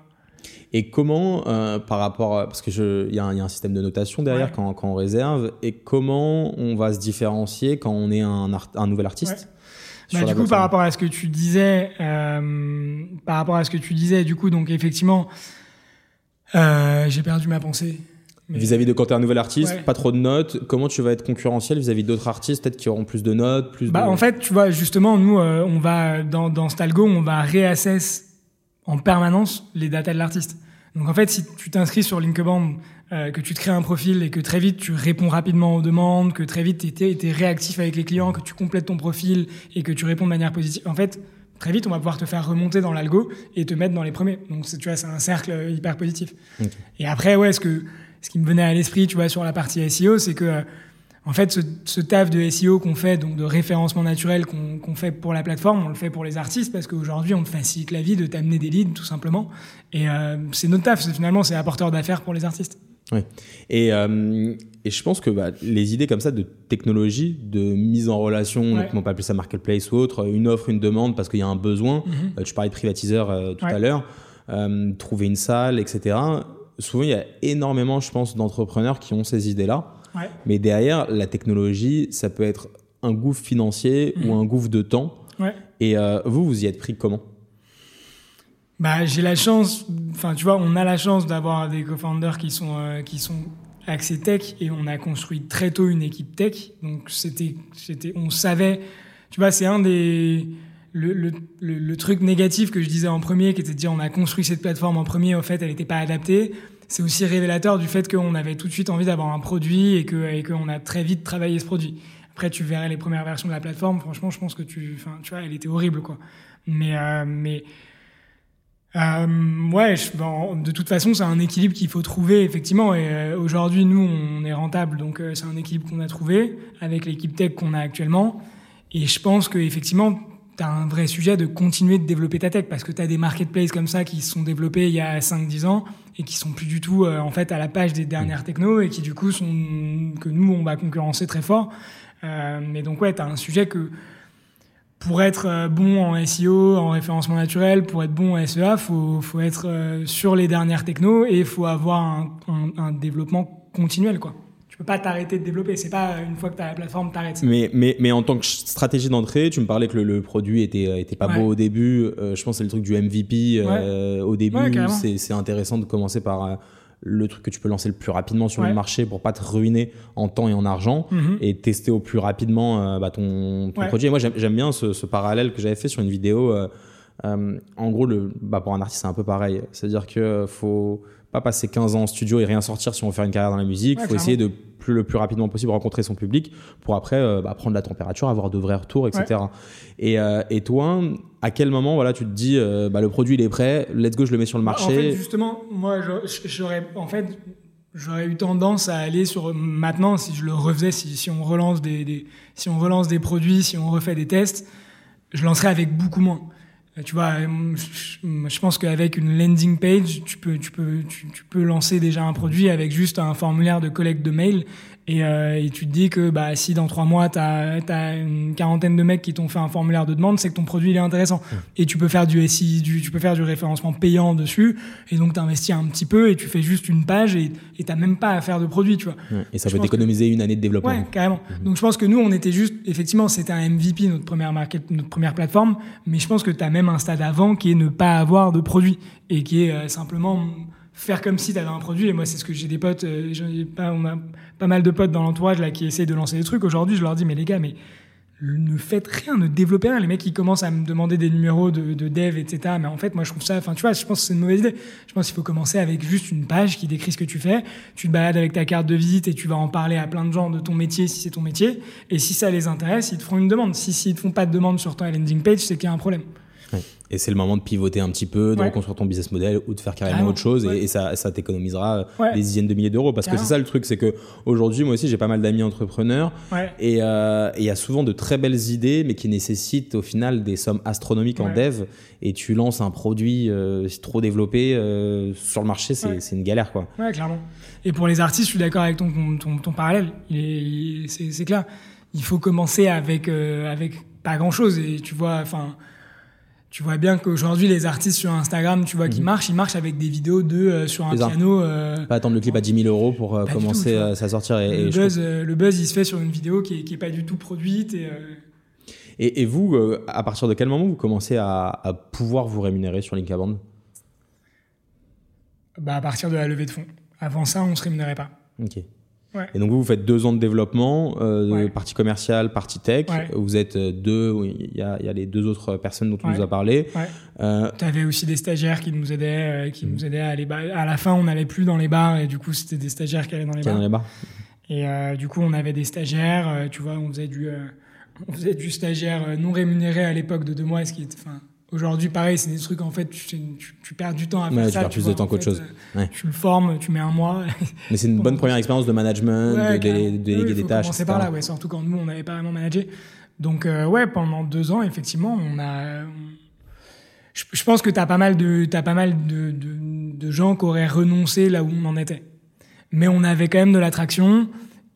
Et comment, euh, par rapport, à- parce que il y, a un- il y a un système de notation derrière Ouais. quand, quand on réserve, et comment on va se différencier quand on est un, art- un nouvel artiste Bah, du coup, par rapport à ce que tu disais, euh, par rapport à ce que tu disais, du coup, donc effectivement, euh, j'ai perdu ma pensée. Mais- Vis-à-vis de quand tu es un nouvel artiste, Ouais. pas trop de notes, comment tu vas être concurrentiel vis-à-vis d'autres artistes, peut-être qui auront plus de notes, plus Bah, de... en fait, tu vois, justement, nous, euh, on va dans, dans cet algo, on va réassess en permanence les datas de l'artiste. Donc en fait, si tu t'inscris sur Linkband, euh, que tu te crées un profil et que très vite tu réponds rapidement aux demandes, que très vite tu es, réactif avec les clients, que tu complètes ton profil et que tu réponds de manière positive, en fait, très vite on va pouvoir te faire remonter dans l'algo et te mettre dans les premiers. Donc tu vois, c'est un cercle euh, hyper positif. Et après, ouais, ce, que, ce qui me venait à l'esprit, tu vois, sur la partie SEO, c'est que euh, en fait, ce, ce taf de SEO qu'on fait, donc de référencement naturel qu'on fait pour la plateforme, on le fait pour les artistes parce qu'aujourd'hui, on te facilite la vie de t'amener des leads, tout simplement. Et euh, c'est notre taf, finalement, c'est apporteur d'affaires pour les artistes. Ouais. Et, euh, et je pense que bah, les idées comme ça de technologie, de mise en relation, Ouais. on peut appeler ça marketplace ou autre, une offre, une demande parce qu'il y a un besoin, Mhm. Euh, tu parlais de privatiseur euh, tout Ouais. à l'heure, euh, trouver une salle, etc. Souvent, il y a énormément, je pense, d'entrepreneurs qui ont ces idées-là. Ouais. Mais derrière, la technologie, ça peut être un gouffre financier Mhm. ou un gouffre de temps. Ouais. Et euh, vous, vous y êtes pris comment? Bah, j'ai la chance, enfin, tu vois, on a la chance d'avoir des co-founders qui sont, euh, qui sont axés tech et on a construit très tôt une équipe tech. Donc, c'était, c'était, on savait, tu vois, c'est un des, le, le, le, le truc négatif que je disais en premier, qui était de dire on a construit cette plateforme en premier, au fait, elle n'était pas adaptée. C'est aussi révélateur du fait qu'on avait tout de suite envie d'avoir un produit et que, et qu'on a très vite travaillé ce produit. Après, tu verrais les premières versions de la plateforme. Franchement, je pense que tu, enfin, tu vois, elle était horrible, quoi. Mais, euh, mais euh, ouais, de toute façon, c'est un équilibre qu'il faut trouver, effectivement. Et euh, aujourd'hui, nous, on est rentable, donc c'est un équilibre qu'on a trouvé avec l'équipe tech qu'on a actuellement. Et je pense qu'effectivement, tu as un vrai sujet de continuer de développer ta tech parce que tu as des marketplaces comme ça qui se sont développés il y a 5-10 ans et qui sont plus du tout en fait à la page des dernières technos et qui du coup sont que nous on va concurrencer très fort. Euh, mais donc ouais, tu as un sujet que pour être euh, bon en SEO, en référencement naturel, pour être bon en SEA, faut faut être euh, sur les dernières technos et faut avoir un, un, développement continuel quoi. Tu peux pas t'arrêter de développer, c'est pas une fois que tu as la plateforme t'arrêtes. Mais mais mais en tant que stratégie d'entrée, tu me parlais que le, produit était était pas beau au début, je pense que c'est le truc du MVP au début, c'est intéressant de commencer par le truc que tu peux lancer le plus rapidement sur le marché pour pas te ruiner en temps et en argent mhm. et tester au plus rapidement euh, bah, ton, produit. Et moi, j'aime bien ce, parallèle que j'avais fait sur une vidéo. Euh, euh, en gros, le, bah, pour un artiste, c'est un peu pareil. C'est-à-dire que faut pas passer 15 ans en studio et rien sortir si on veut faire une carrière dans la musique. Il faut essayer de plus, le plus rapidement possible rencontrer son public pour après euh, bah, prendre la température, avoir de vrais retours, etc. Et, euh, et, toi, à quel moment voilà, tu te dis euh, bah, le produit il est prêt, let's go, je le mets sur le marché En fait, justement, moi, j'aurais en fait, j'aurais eu tendance à aller sur maintenant si je le refaisais, si, si on relance des, des, si on relance des produits, si on refait des tests, je lancerais avec beaucoup moins. Tu vois, je pense qu'avec une landing page, tu peux, tu, peux, tu, tu, peux lancer déjà un produit avec juste un formulaire de collecte de mail et, euh, et, tu te dis que bah, si dans trois mois, tu as, as, une quarantaine de mecs qui t'ont fait un formulaire de demande, c'est que ton produit il est intéressant. Et tu peux faire du SI, du, tu peux faire du référencement payant dessus. Et donc, tu investis un petit peu et tu fais juste une page et tu n'as même pas à faire de produit. Tu vois. Et ça peut t'économiser une année de développement. Ouais, carrément. Mhm. Donc, je pense que nous, on était juste, effectivement, c'était un MVP, notre première, market, notre première plateforme. Mais je pense que tu as même un stade avant qui est ne pas avoir de produit et qui est euh, simplement faire comme si tu avais un produit. Et moi, c'est ce que j'ai des potes, euh, pas, on a pas mal de potes dans l'entourage là qui essayent de lancer des trucs. Aujourd'hui, je leur dis, mais les gars, mais ne faites rien, ne développez rien. Les mecs, ils commencent à me demander des numéros de, de dev, etc. Mais en fait, moi, je trouve ça, enfin, tu vois, je pense que c'est une mauvaise idée. Je pense qu'il faut commencer avec juste une page qui décrit ce que tu fais. Tu te balades avec ta carte de visite et tu vas en parler à plein de gens de ton métier si c'est ton métier. Et si ça les intéresse, ils te feront une demande. Si, s'ils te font pas de demande sur ton landing page, c'est qu'il y a un problème. Et c'est le moment de pivoter un petit peu, de reconstruire ton business model ou de faire carrément autre chose et, ça, ça t'économisera des dizaines de milliers d'euros. Parce que c'est ça le truc, c'est que aujourd'hui, moi aussi, j'ai pas mal d'amis entrepreneurs euh, et il y a souvent de très belles idées, mais qui nécessitent au final des sommes astronomiques en dev. Et tu lances un produit euh, trop développé euh, sur le marché, c'est une galère, quoi. Ouais, clairement. Et pour les artistes, je suis d'accord avec ton, ton, ton, parallèle. C'est clair. Il faut commencer avec, avec pas grand chose. Et tu vois, enfin tu vois bien qu'aujourd'hui les artistes sur Instagram tu vois qui mhm. marchent ils marchent avec des vidéos de euh, sur un piano euh, pas attendre le clip à 10 000 euros pour euh, commencer à sortir et, le, buzz, le buzz il se fait sur une vidéo qui est, qui est pas du tout produite et, et, vous à partir de quel moment vous commencez à, à pouvoir vous rémunérer sur Linkaband bah à partir de la levée de fonds. Avant ça on se rémunérait pas. Ok et donc vous, vous faites deux ans de développement, euh, partie commerciale, partie tech. Vous êtes euh, deux, il y, a, y a les deux autres personnes dont on nous a parlé. Euh, tu avais aussi des stagiaires qui nous aidaient, euh, qui nous aidaient à aller. À la fin, on n'allait plus dans les bars et du coup, c'était des stagiaires qui allaient dans les, bars. Dans les bars. Et euh, du coup, on avait des stagiaires. tu vois, on faisait du, on faisait du stagiaire non rémunéré à l'époque de deux mois, ce qui enfin, Aujourd'hui, pareil, c'est des trucs, en fait, tu, tu, perds du temps à faire ça. Tu perds plus de temps qu'autre chose. Euh, tu le formes, tu mets un mois. Mais c'est une bonne première expérience de management, de, déléguer des tâches. C'est par là, ouais, surtout quand nous, on n'avait pas vraiment managé. Donc, euh, ouais, pendant deux ans, effectivement, on a. Je, pense que tu as pas mal, de, as pas mal de, de, de gens qui auraient renoncé là où on en était. Mais on avait quand même de l'attraction.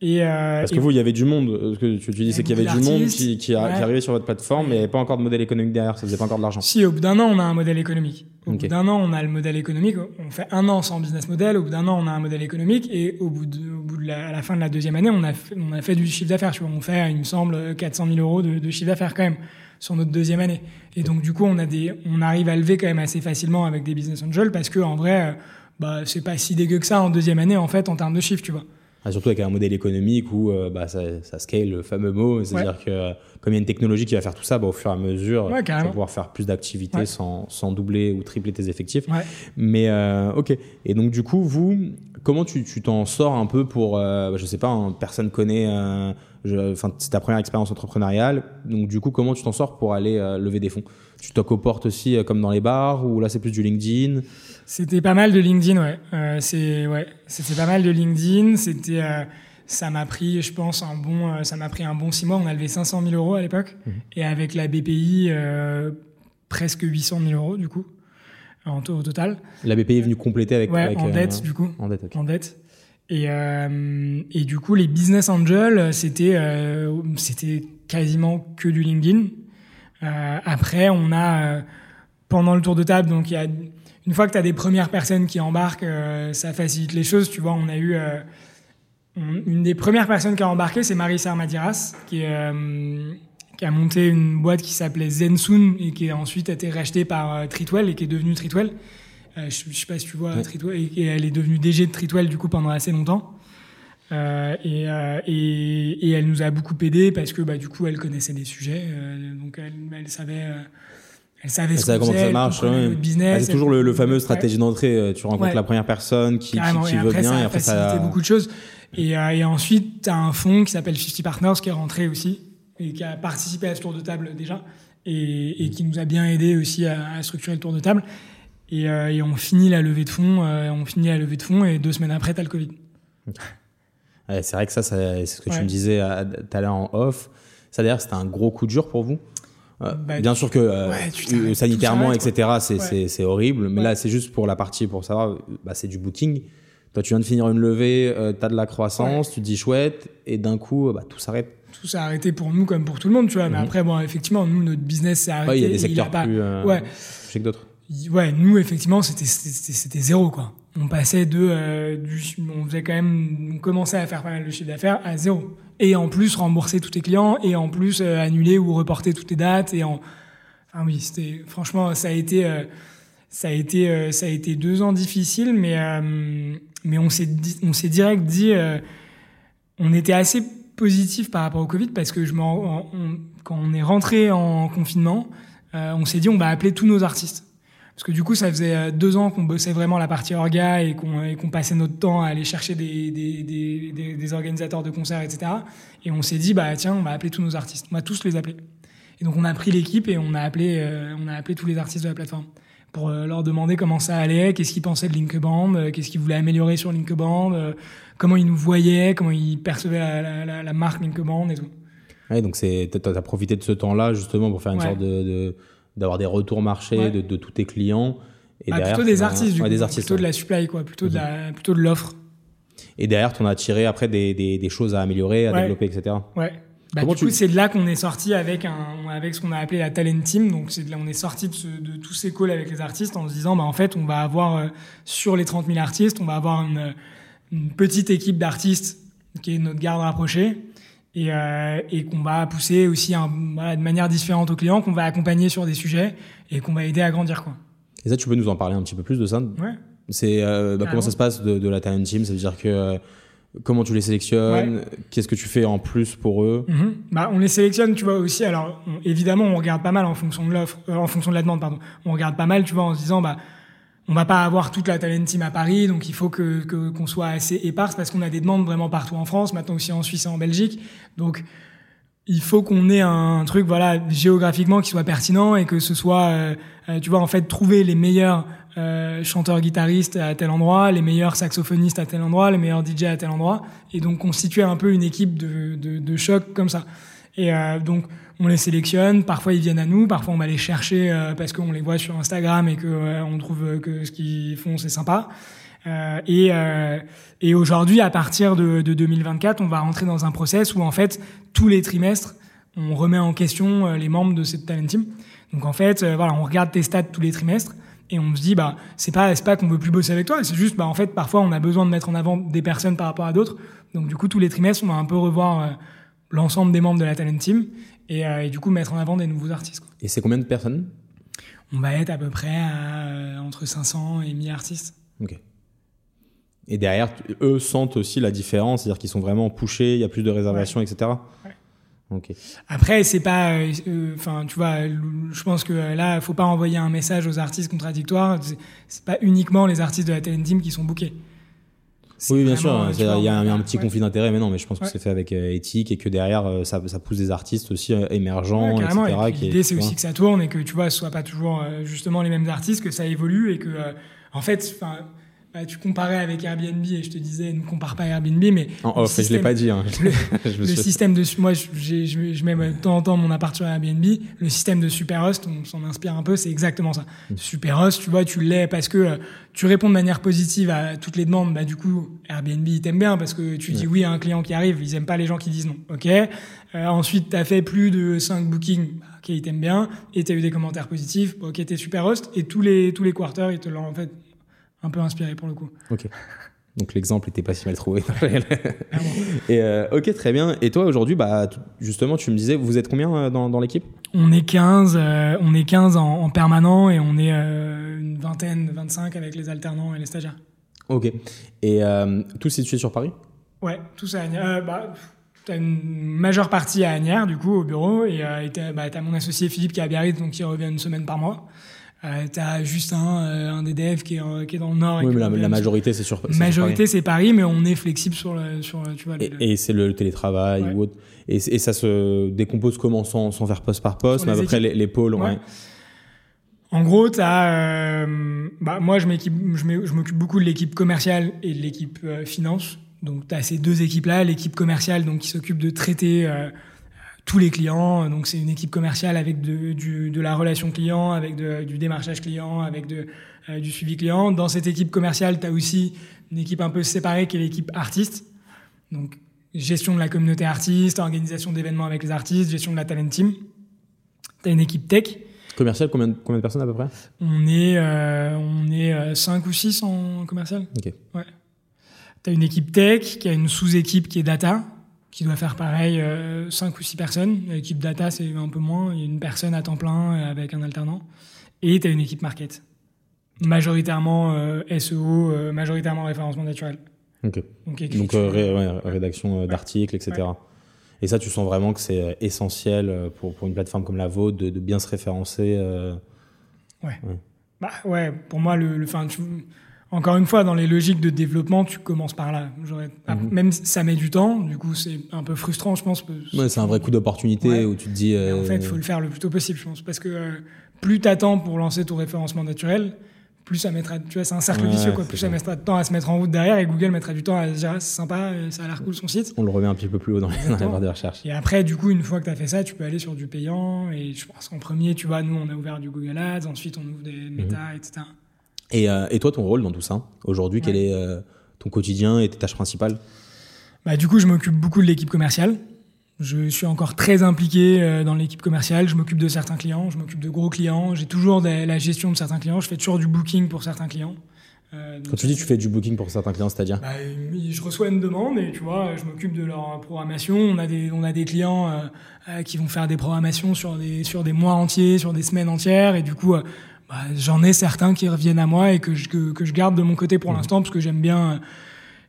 Euh, Parce que vous, il y avait du monde. Ce que tu, dis, c'est qu'il y avait du monde qui, qui, arrivait sur votre plateforme, mais il n'y avait pas encore de modèle économique derrière. Ça faisait pas encore de l'argent. Si, au bout d'un an, on a un modèle économique. Au bout d'un an, on a le modèle économique. On fait un an sans business model. Au bout d'un an, on a un modèle économique. Et au bout de, au bout de la, à la fin de la deuxième année, on a fait, on a fait du chiffre d'affaires. On fait, il me semble, 400 000 euros de, de chiffre d'affaires quand même sur notre deuxième année. Et donc, du coup, on a des, on arrive à lever quand même assez facilement avec des business angels parce que, en vrai, bah, c'est pas si dégueu que ça en deuxième année, en fait, en termes de chiffre, tu vois. Ah, surtout avec un modèle économique où euh, bah, ça, ça, scale, le fameux mot. C'est-à-dire que comme il y a une technologie qui va faire tout ça, bah, au fur et à mesure, tu vas pouvoir faire plus d'activités sans, sans, doubler ou tripler tes effectifs. Mais euh, ok. Et donc du coup, vous, comment tu t'en sors un peu pour, euh, je sais pas, personne connaît Enfin, c'est ta première expérience entrepreneuriale. Donc, du coup, comment tu t'en sors pour aller euh, lever des fonds? Tu toques aux portes aussi, euh, comme dans les bars, ou là, c'est plus du LinkedIn? C'était pas mal de LinkedIn, ouais. Euh, c'est ouais, c'était pas mal de LinkedIn. C'était, ça m'a pris, je pense, un bon, ça m'a pris un bon six mois. On a levé 500 000 euros à l'époque, mmh. et avec la BPI, presque 800 000 euros du coup en au total. La BPI est venue compléter avec, ouais, en dette du coup. En dette. En dette. Et, euh, et du coup, les business angels, c'était euh, c'était quasiment que du LinkedIn. Euh, après, on a euh, pendant le tour de table, donc il y a une fois que tu as des premières personnes qui embarquent, euh, ça facilite les choses. Tu vois, on a eu une des premières personnes qui a embarqué, c'est Marie Madiras, qui est qui a monté une boîte qui s'appelait Zensoon et qui a ensuite été rachetée par Tritwell et qui est devenue Tritwell. Euh, je, ne sais pas si tu vois Tritwell, et, elle est devenue DG de Tritwell du coup pendant assez longtemps. Euh, et, euh, et, et, elle nous a beaucoup aidé parce que bah, du coup elle connaissait des sujets, euh, donc elle, elle savait. Euh, elle savait, ce comment ça marche. Ouais. c'est toujours le, le, fameux stratégie d'entrée. Tu rencontres la première personne qui, qui, qui veut bien, ça et après ça a beaucoup de choses. Et, et ensuite, tu as un fonds qui s'appelle 50 Partners qui est rentré aussi et qui a participé à ce tour de table déjà et, et qui nous a bien aidé aussi à, à structurer le tour de table. Et, euh, et, on finit la levée de fonds, euh, on finit la levée de fonds et deux semaines après, t'as le Covid. C'est vrai que ça, c'est ce que tu me disais tout à l'heure en off. Ça, d'ailleurs, c'était un gros coup dur pour vous? Euh, bah, bien sûr que sanitairement, etc., c'est horrible. Mais là, c'est juste pour la partie, pour savoir, bah, c'est du booking. Toi, tu viens de finir une levée, tu as de la croissance, tu te dis chouette, et d'un coup, bah, tout s'arrête. Tout s'est arrêté pour nous comme pour tout le monde, tu vois. Mais mhm. après, bon, effectivement, nous, notre business s'est arrêté. Il y a des secteurs plus ouais. que d'autres ouais, nous effectivement c'était zéro quoi. On passait de euh, du, on faisait quand même on commençait à faire pas mal de chiffre d'affaires à zéro. Et en plus rembourser tous tes clients et en plus euh, annuler ou reporter toutes tes dates et en enfin oui c'était franchement ça a été euh, ça a été ça a été deux ans difficiles mais mais on s'est on s'est direct dit on était assez positif par rapport au Covid parce que je me quand on est rentré en confinement on s'est dit on va appeler tous nos artistes parce que du coup, ça faisait euh, deux ans qu'on bossait vraiment la partie orga et qu'on passait notre temps à aller chercher des, des, des, des, organisateurs de concerts, etc. Et on s'est dit, bah tiens, on va appeler tous nos artistes. On va tous les appeler. Et donc on a pris l'équipe et on a appelé, euh, on a appelé tous les artistes de la plateforme pour euh, leur demander comment ça allait, qu'est-ce qu'ils pensaient de Linkband, qu'est-ce qu'ils voulaient améliorer sur Linkband, comment ils nous voyaient, comment ils percevaient la, la, la marque Linkband et tout. Ouais, donc c'est, as profité de ce temps-là justement pour faire une sorte de, de d'avoir des retours marché de, de, tous tes clients. Et bah, plutôt des artistes, du coup, des artistes, plutôt de la supply, quoi, plutôt de la, mhm. plutôt de l'offre. Et derrière, tu en as tiré après des, des, des, choses à améliorer, à développer, etc. Ouais. Bah, du coup, c'est de là qu'on est sorti avec un, avec ce qu'on a appelé la talent team. Donc, c'est de là on est sorti de, de, tous ces calls avec les artistes en se disant, bah, en fait, on va avoir, euh, sur les 30 000 artistes, on va avoir une, une petite équipe d'artistes qui est notre garde rapprochée et, euh, et qu'on va pousser aussi un, de manière différente aux clients, qu'on va accompagner sur des sujets et qu'on va aider à grandir. Quoi. Et ça, tu peux nous en parler un petit peu plus de ça? Ouais. C'est euh, bah, comment ça se passe de, de la talent team? Ça veut dire que euh, comment tu les sélectionnes? Qu'est-ce que tu fais en plus pour eux? Mm-hmm. bah, on les sélectionne, tu vois aussi. Alors évidemment, on regarde pas mal en fonction de l'offre, euh, en fonction de la demande, pardon. On regarde pas mal, tu vois, en se disant bah on va pas avoir toute la talent team à Paris, donc il faut que qu'on soit assez éparse parce qu'on a des demandes vraiment partout en France, maintenant aussi en Suisse et en Belgique. Donc il faut qu'on ait un truc voilà géographiquement qui soit pertinent et que ce soit euh, euh, tu vois en fait trouver les meilleurs euh, chanteurs guitaristes à tel endroit, les meilleurs saxophonistes à tel endroit, les meilleurs DJ à tel endroit et donc constituer un peu une équipe de de, de choc comme ça. Et euh, donc on les sélectionne, parfois ils viennent à nous, parfois on va les chercher euh, parce qu'on les voit sur Instagram et que euh, on trouve que ce qu'ils font c'est sympa. Euh, et, et aujourd'hui, à partir de, de, 2024, on va rentrer dans un process où en fait tous les trimestres, on remet en question les membres de cette talent team. Donc en fait, voilà, on regarde tes stats tous les trimestres et on se dit bah c'est pas c'est pas qu'on veut plus bosser avec toi, c'est juste bah en fait parfois on a besoin de mettre en avant des personnes par rapport à d'autres. Donc du coup tous les trimestres, on va un peu revoir l'ensemble des membres de la talent team euh, et, du coup mettre en avant des nouveaux artistes. Et c'est combien de personnes? On va être à peu près à, euh, entre 500 et 1000 artistes. Ok. Et derrière, eux sentent aussi la différence, c'est-à-dire qu'ils sont vraiment pushés, il y a plus de réservations, etc. Ouais. Okay. Après, c'est pas, euh, enfin, tu vois, je pense que là, faut pas envoyer un message aux artistes contradictoires. C'est pas uniquement les artistes de la team qui sont bookés. Oui, bien sûr. Il y a un, petit conflit d'intérêt, mais non, mais je pense que c'est fait avec euh, éthique et que derrière, euh, ça, ça, pousse des artistes aussi euh, émergents, etc. L'idée, c'est aussi que ça tourne et que tu vois, ce soit pas toujours justement les mêmes artistes, que ça évolue et que, en fait, bah, tu comparais avec Airbnb et je te disais ne compare pas Airbnb mais en off je l'ai pas dit hein. le, système de moi je, je, mets de temps en temps mon appart sur Airbnb. Le système de Superhost on s'en inspire un peu c'est exactement ça. Mm. Superhost tu vois tu l'es parce que euh, tu réponds de manière positive à toutes les demandes. Bah du coup Airbnb t'aime bien parce que tu dis oui à un client qui arrive ils aiment pas les gens qui disent non ok? Euh, ensuite tu as fait plus de 5 bookings bah, ok ils t'aiment bien. Et tu as eu des commentaires positifs ok t'es Superhost. Et tous les tous les quarters ils te l'ont en fait un peu inspiré pour le coup. Ok. Donc l'exemple était pas si mal trouvé. et euh, ok, très bien. Et toi aujourd'hui, bah, justement, tu me disais, vous êtes combien euh, dans, dans l'équipe? On est 15, euh, on est 15 en, permanent et on est une vingtaine, 25 avec les alternants et les stagiaires. Ok. Et tout situé sur Paris? Ouais, tout ça. bah, tu as une majeure partie à Agnières, du coup, au bureau, et tu as, bah, mon associé Philippe qui est à Biarritz, donc qui revient une semaine par mois. Euh, t'as juste un, euh, un des devs qui est, qui est dans le nord. Oui, mais la, majorité, c'est sur Paris. majorité, c'est Paris, mais on est flexible sur, le, sur tu vois. Et, c'est le télétravail ou autre. Et, et, ça se décompose comment? Sans, sans faire poste par poste, mais après les, les, pôles, ouais. En gros, t'as, euh, bah, moi, je m'occupe beaucoup de l'équipe commerciale et de l'équipe euh, finance. Donc, tu as ces deux équipes-là, l'équipe commerciale, donc qui s'occupe de traiter tous les clients. Donc c'est une équipe commerciale avec de, du, de la relation client, avec de, du démarchage client, avec de, euh, du suivi client. Dans cette équipe commerciale, tu as aussi une équipe un peu séparée qui est l'équipe artiste. Donc gestion de la communauté artiste, organisation d'événements avec les artistes, gestion de la talent team. Tu as une équipe tech. Commercial, combien de, combien de personnes à peu près? On est, euh, on est 5 euh, ou 6 en commercial. Ok. Ouais. Tu as une équipe tech qui a une sous-équipe qui est data qui doit faire pareil, euh, 5 ou 6 personnes. L'équipe data, c'est un peu moins. Il y a une personne à temps plein euh, avec un alternant. Et tu as une équipe market. Majoritairement euh, SEO, euh, majoritairement référencement naturel. Donc, Donc rédaction d'articles, etc. Et ça, tu sens vraiment que c'est essentiel pour, pour une plateforme comme la vôtre de, de bien se référencer. Ouais. ouais. Bah ouais, pour moi, le, le fin, tu, encore une fois, dans les logiques de développement, tu commences par là. Mhm. Même ça met du temps, du coup, c'est un peu frustrant, je pense. Ouais, c'est un vrai coup d'opportunité où tu te dis. En fait, il faut le faire le plus tôt possible, je pense. Parce que euh, plus tu attends pour lancer ton référencement naturel, plus ça mettra. Tu vois, c'est un cercle vicieux, quoi. Plus ça, mettra de temps à se mettre en route derrière et Google mettra du temps à se dire, ah, c'est sympa, ça a l'air cool son site. On le remet un petit peu plus haut dans, les, barres de recherche. Et après, du coup, une fois que tu as fait ça, tu peux aller sur du payant. Et je pense qu'en premier, tu vois, nous, on a ouvert du Google Ads, ensuite, on ouvre des mhm. méta, etc. Euh, et, toi, ton rôle dans tout ça, aujourd'hui, quel est euh, ton quotidien et tes tâches principales? Bah, Du coup, je m'occupe beaucoup de l'équipe commerciale. Je suis encore très impliqué euh, dans l'équipe commerciale. Je m'occupe de certains clients, je m'occupe de gros clients. J'ai toujours la gestion de certains clients. Je fais toujours du booking pour certains clients. Quand tu dis tu fais du booking pour certains clients, c'est-à-dire? Bah, Je reçois une demande et tu vois, je m'occupe de leur programmation. On a des, on a des clients qui vont faire des programmations sur des, sur des mois entiers, sur des semaines entières. Et du coup, bah, j'en ai certains qui reviennent à moi et que je, que, je garde de mon côté pour mmh. l'instant parce que j'aime bien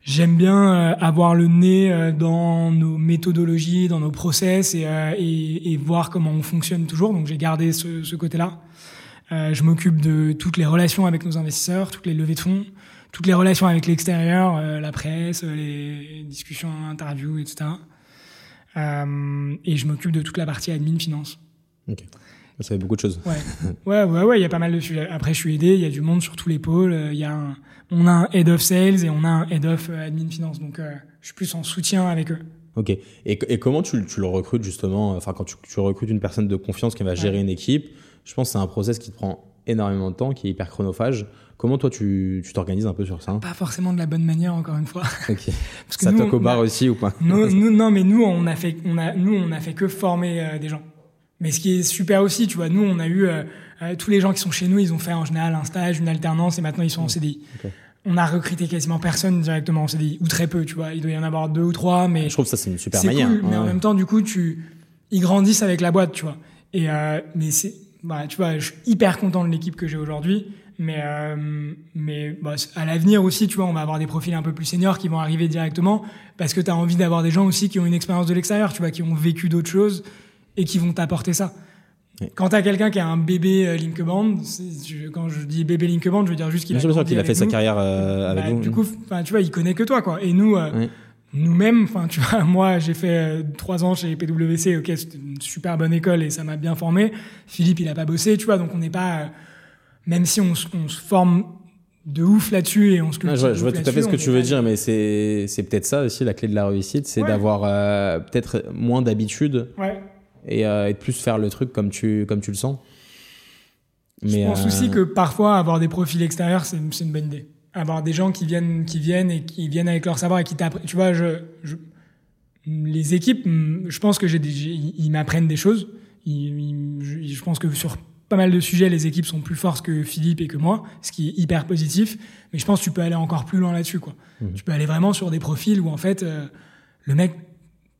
j'aime bien euh, avoir le nez euh, dans nos méthodologies, dans nos process et, euh, et, et voir comment on fonctionne toujours. Donc j'ai gardé ce, ce côté-là. Euh, je m'occupe de toutes les relations avec nos investisseurs, toutes les levées de fonds, toutes les relations avec l'extérieur, la presse, les discussions, interviews, etc. Euh, et je m'occupe de toute la partie admin finance. Okay. Ça fait beaucoup de choses. Ouais, ouais, ouais, ouais, il y a pas mal de sujets. Après, je suis aidé, il y a du monde sur tous les pôles. Il y a un, on a un head of sales et on a un head of euh, admin finance. Donc, euh, je suis plus en soutien avec eux. Ok. Et, et comment tu, tu, le recrutes justement? Enfin, quand tu, tu, recrutes une personne de confiance qui va gérer une équipe, je pense que c'est un process qui te prend énormément de temps, qui est hyper chronophage. Comment toi tu t'organises un peu sur ça? Pas forcément de la bonne manière, encore une fois. Ok. Parce que ça toque au bar aussi ou quoi nous, Non, mais nous on a fait, on a, nous on a fait que former euh, des gens. Mais ce qui est super aussi, tu vois, nous, on a eu euh, euh, tous les gens qui sont chez nous, ils ont fait en général un stage, une alternance, et maintenant ils sont en CDI. On a recruté quasiment personne directement en CDI, ou très peu, tu vois. Il doit y en avoir deux ou trois, mais. Je trouve ça c'est une super manière. Cool, mais en même temps, du coup, tu, ils grandissent avec la boîte, tu vois. Et euh, mais c'est, bah, tu vois, je suis hyper content de l'équipe que j'ai aujourd'hui. Mais euh, mais bah, à l'avenir aussi, tu vois, on va avoir des profils un peu plus seniors qui vont arriver directement parce que tu as envie d'avoir des gens aussi qui ont une expérience de l'extérieur, tu vois, qui ont vécu d'autres choses et qui vont t'apporter ça. Quand tu as quelqu'un qui a un bébé euh, Linkband, quand je dis bébé Linkband, je veux dire juste qu'il a, fait sa carrière euh, avec bah, vous. Du coup, tu vois, il connaît que toi, quoi. Et nous, euh, nous-mêmes, enfin, tu vois, moi, j'ai fait trois ans chez PwC. Ok, c'était une super bonne école et ça m'a bien formé. Philippe, il a pas bossé, tu vois, donc on n'est pas, même si on, se forme de ouf là-dessus et on se ah, je, vois, tout à fait ce que tu veux dire, mais c'est c'est peut-être ça aussi la clé de la réussite, c'est d'avoir peut-être moins d'habitude. Ouais euh, et, de plus faire le truc comme tu, comme tu le sens. Mais je pense aussi euh, que parfois avoir des profils extérieurs, c'est une bonne idée. Avoir des gens qui viennent, qui viennent et qui viennent avec leur savoir et qui t'apprennent. Tu vois, je, les équipes, je pense que j'ai ils m'apprennent des choses. je pense que sur pas mal de sujets, les équipes sont plus fortes que Philippe et que moi, ce qui est hyper positif. Mais je pense que tu peux aller encore plus loin là-dessus, quoi. Mmh. Tu peux aller vraiment sur des profils où en fait, euh, le mec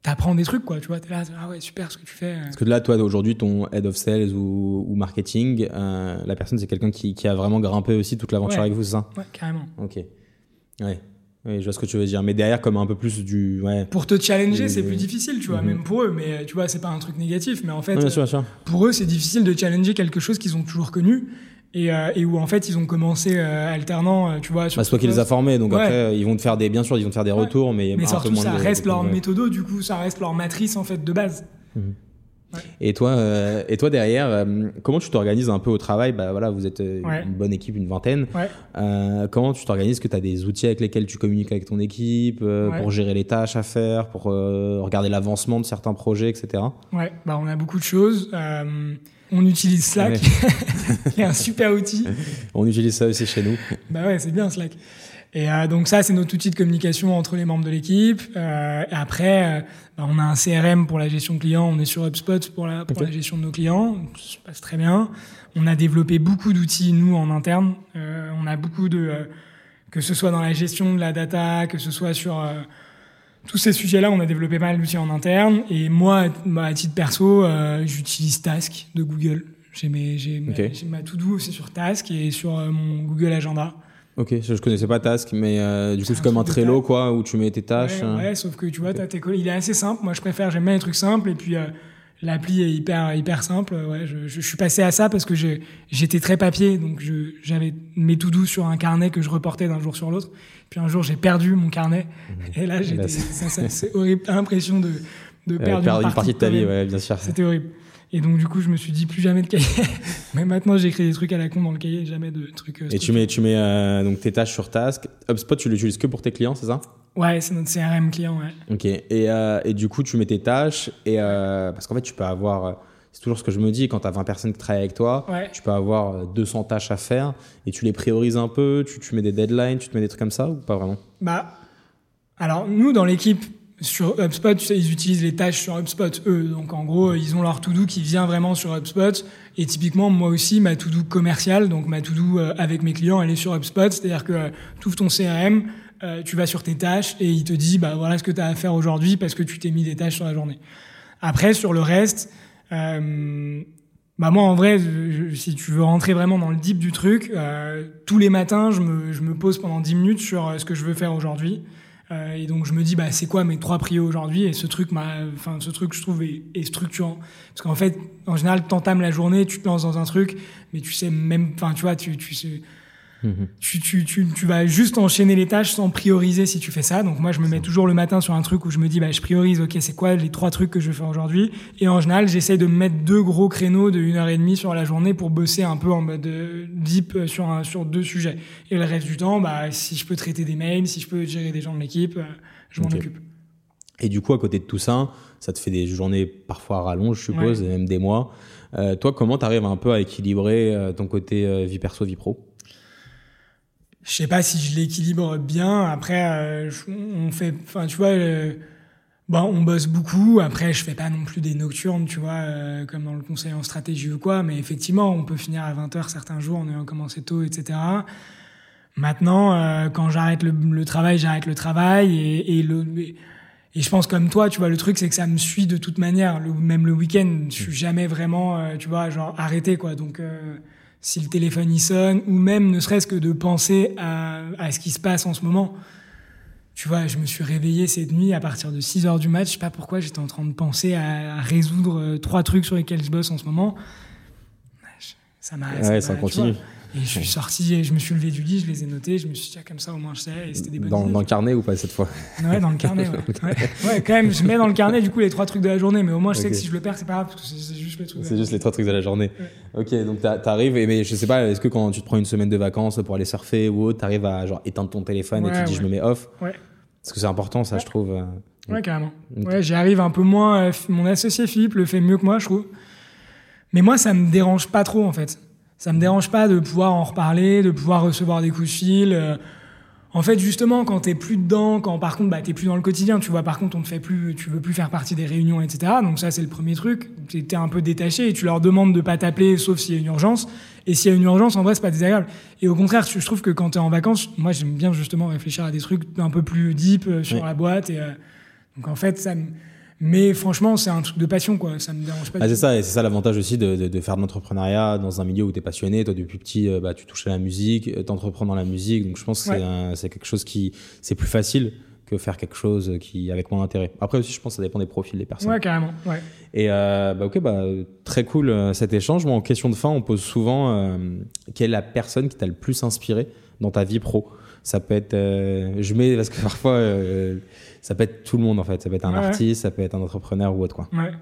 t'apprends des trucs, quoi. Tu vois, t'es là, ah ouais, super ce que tu fais. Parce que là, toi, aujourd'hui, ton head of sales ou, ou marketing, euh, la personne, c'est quelqu'un qui, qui, a vraiment grimpé aussi toute l'aventure avec vous, c'est ça? Ouais, carrément. Ok. Ouais. Oui, je vois ce que tu veux dire. Mais derrière, comme un peu plus du. Ouais. Pour te challenger, c'est plus difficile, tu vois, mhm. même pour eux. Mais tu vois, c'est pas un truc négatif. Mais en fait, bien sûr, bien sûr. pour eux, c'est difficile de challenger quelque chose qu'ils ont toujours connu et, euh, et, où en fait ils ont commencé euh, alternant, euh, tu vois. Sur bah, c'est toi qui les a formés, donc après ils vont te faire des, bien sûr, ils vont te faire des retours, mais, mais un surtout peu moins ça de, reste leur méthodo, du coup, ça reste leur matrice en fait de base. Mhm. Et toi, et toi derrière, comment tu t'organises un peu au travail? Bah voilà, vous êtes une bonne équipe, une vingtaine. comment tu t'organises? Que tu as des outils avec lesquels tu communiques avec ton équipe pour gérer les tâches à faire, pour regarder l'avancement de certains projets, etc. Ouais, bah on a beaucoup de choses. On utilise Slack, qui est un super outil. On utilise ça aussi chez nous. Bah ouais, c'est bien Slack. Et euh, donc ça, c'est notre outil de communication entre les membres de l'équipe. Euh, après, euh, bah, on a un CRM pour la gestion de clients. On est sur HubSpot pour la, pour la gestion de nos clients. Ça se passe très bien. On a développé beaucoup d'outils, nous, en interne. On a beaucoup de... que ce soit dans la gestion de la data, que ce soit sur tous ces sujets-là, on a développé pas mal d'outils en interne. Et moi, à titre perso, euh, j'utilise Task de Google. J'ai j'ai ma, to-do, c'est sur Task et sur euh, mon Google Agenda. Ok, je, connaissais pas Task, mais euh, du coup c'est comme un Trello quoi, où tu mets tes tâches. Ouais, ouais sauf que tu vois, tes il est assez simple. Moi, je préfère, j'aime bien les trucs simples et puis l'appli est hyper hyper simple. Ouais, je, je, suis passé à ça parce que j'étais très papier, donc j'avais mes to-do sur un carnet que je reportais d'un jour sur l'autre. Puis un jour, j'ai perdu mon carnet. Mhm. Et là, j'étais, c'est horrible. T'as l'impression de, de perdre, une, partie de ta vie, ouais, bien sûr. C'était horrible. Et donc, du coup, je me suis dit plus jamais de cahier. Mais maintenant, j'écris des trucs à la con dans le cahier, jamais de trucs. Euh, et tu mets, tu mets euh, donc tes tâches sur Task. HubSpot, tu l'utilises que pour tes clients, c'est ça? Ouais, c'est notre CRM client, ouais. Ok. Et, euh, et du coup, tu mets tes tâches. Et, parce qu'en fait, tu peux avoir c'est toujours ce que je me dis quand tu as 20 personnes qui travaillent avec toi, tu peux avoir 200 euh, tâches à faire et tu les priorises un peu, tu, tu mets des deadlines, tu te mets des trucs comme ça ou pas vraiment? Bah, alors nous dans l'équipe sur HubSpot, tu sais, ils utilisent les tâches sur HubSpot eux, donc en gros ils ont leur to-do qui vient vraiment sur HubSpot. Et typiquement moi aussi ma to-do commerciale, donc ma to-do euh, avec mes clients, elle est sur HubSpot, c'est-à-dire que euh, tu ouvres ton CRM, tu vas sur tes tâches et il te dit bah voilà ce que tu as à faire aujourd'hui parce que tu t'es mis des tâches sur la journée. Après sur le reste euh, bah moi en vrai, si tu veux rentrer vraiment dans le deep du truc, euh, tous les matins je me, je me, pose pendant 10 minutes sur euh, ce que je veux faire aujourd'hui. Euh, et donc je me dis bah c'est quoi mes trois prios aujourd'hui? Et ce truc enfin ce truc je trouve est, est structurant parce qu'en fait en général t'entames la journée tu te lances dans un truc mais tu sais même enfin tu vois tu tu sais Mhm. Tu, tu, tu, tu, vas juste enchaîner les tâches sans prioriser si tu fais ça. Donc moi, je me mets toujours le matin sur un truc où je me dis, bah, je priorise, ok, c'est quoi les trois trucs que je faire aujourd'hui? Et en général, j'essaye de me mettre deux gros créneaux de une heure et demie sur la journée pour bosser un peu en mode euh, deep euh, sur, un, sur deux sujets. Et le reste du temps, bah, si je peux traiter des mails, si je peux gérer des gens de l'équipe, euh, je m'en occupe. Et du coup, à côté de tout ça, ça te fait des journées parfois rallonges, je suppose, et même des mois. Euh, toi, comment tu arrives un peu à équilibrer ton côté vie perso, vie pro? Je sais pas si je l'équilibre bien. Après, euh, on fait, enfin, tu vois, euh, bon, on bosse beaucoup. Après, je fais pas non plus des nocturnes, tu vois, euh, comme dans le conseil en stratégie ou quoi. Mais effectivement, on peut finir à 20 heures certains jours, on ayant commencé tôt, etc. Maintenant, quand j'arrête le, travail, j'arrête le travail et, et le et je pense comme toi, tu vois, le truc c'est que ça me suit de toute manière. Le, même le week-end, je suis jamais vraiment, tu vois, genre arrêté quoi. Donc si le téléphone y sonne, ou même ne serait-ce que de penser à, à, ce qui se passe en ce moment. tu vois, je me suis réveillé cette nuit à partir de 6 heures du match. Je sais pas pourquoi, j'étais en train de penser à, résoudre euh, trois trucs sur lesquels je bosse en ce moment. Ça m'a. Ouais, ça, continue. Et je suis sorti et je me suis levé du lit, je les ai notés, je me suis dit, ah, comme ça, au moins je sais, et c'était des bonnes dans, dans, le carnet ou pas cette fois? Ouais, dans le carnet, ouais. ouais. quand même, je mets dans le carnet du coup les trois trucs de la journée, mais au moins je sais que si je le perds, c'est pas grave, parce que c'est juste les trucs. C'est juste les trois trucs de la journée. Ok, donc t'arrives, mais je sais pas, est-ce que quand tu te prends une semaine de vacances pour aller surfer ou autre, t'arrives à genre éteindre ton téléphone et tu te dis, je me mets off? Ouais. Parce que c'est important, ça, je trouve. Euh, ouais, carrément. Ouais, j'y arrive un peu moins. Euh, mon associé Philippe le fait mieux que moi, je trouve. Mais moi, ça me dérange pas trop, en fait. Ça me dérange pas de pouvoir en reparler, de pouvoir recevoir des coups de fil. Euh. En fait, justement, quand t'es plus dedans, quand par contre, bah, t'es plus dans le quotidien, tu vois, par contre, on te fait plus, tu veux plus faire partie des réunions, etc. Donc ça, c'est le premier truc. T'es un peu détaché et tu leur demandes de pas t'appeler, sauf s'il y a une urgence. Et s'il y a une urgence, en vrai, c'est pas désagréable. Et au contraire, je trouve que quand t'es en vacances, moi, j'aime bien justement réfléchir à des trucs un peu plus deep euh, sur la boîte. Et, euh, donc en fait, ça me mais franchement, c'est un truc de passion, quoi. Ça me dérange pas. Ah, c'est ça, et c'est ça l'avantage aussi de, de, de, faire de l'entrepreneuriat dans un milieu où tu es passionné. Toi, depuis petit, euh, bah, tu touches à la musique, euh, t'entreprends dans la musique. Donc, je pense que c'est quelque chose qui, c'est plus facile que faire quelque chose qui avec moins d'intérêt. Après aussi, je pense que ça dépend des profils des personnes. Ouais, carrément. Ouais. Et euh, bah, ok, bah, très cool cet échange. Moi, en question de fin, on pose souvent euh, quelle est la personne qui t'a le plus inspiré dans ta vie pro? Ça peut être, je mets parce que parfois ça peut être tout le monde en fait. Ça peut être un artiste, ça peut être un entrepreneur ou autre quoi. Ouais.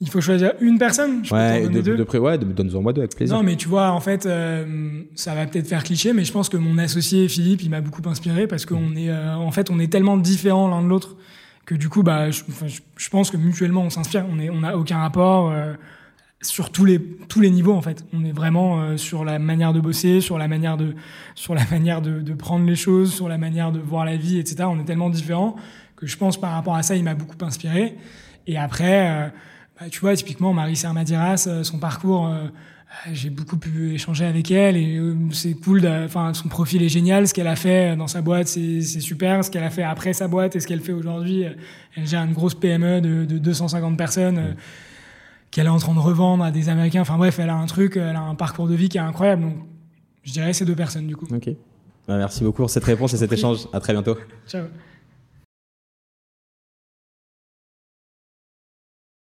Il faut choisir une personne je Ouais, de, deux. De, ouais, donne-en moi deux avec plaisir. Non, mais tu vois, en fait, euh, ça va peut-être faire cliché, mais je pense que mon associé Philippe, il m'a beaucoup inspiré parce qu'on est, euh, en fait, on est tellement différents l'un de l'autre que du coup, bah, je, je, pense que mutuellement, on s'inspire. On est, on n'a aucun rapport. Euh, sur tous les tous les niveaux en fait. On est vraiment euh, sur la manière de bosser, sur la manière de sur la manière de, de, prendre les choses, sur la manière de voir la vie, etc. On est tellement différents que je pense par rapport à ça, il m'a beaucoup inspiré. Et après, euh, bah, tu vois, typiquement Marie Sermadiras, euh, son parcours, j'ai beaucoup pu échanger avec elle et c'est cool. Enfin, son profil est génial. Ce qu'elle a fait dans sa boîte, c'est super. Ce qu'elle a fait après sa boîte et ce qu'elle fait aujourd'hui, elle gère une grosse PME de, de 250 personnes qu'elle est en train de revendre à des Américains. Enfin bref, elle a un truc, elle a un parcours de vie qui est incroyable. Donc, je dirais ces deux personnes du coup. Ok. Bah, merci beaucoup pour cette réponse et cet échange. À très bientôt. Ciao.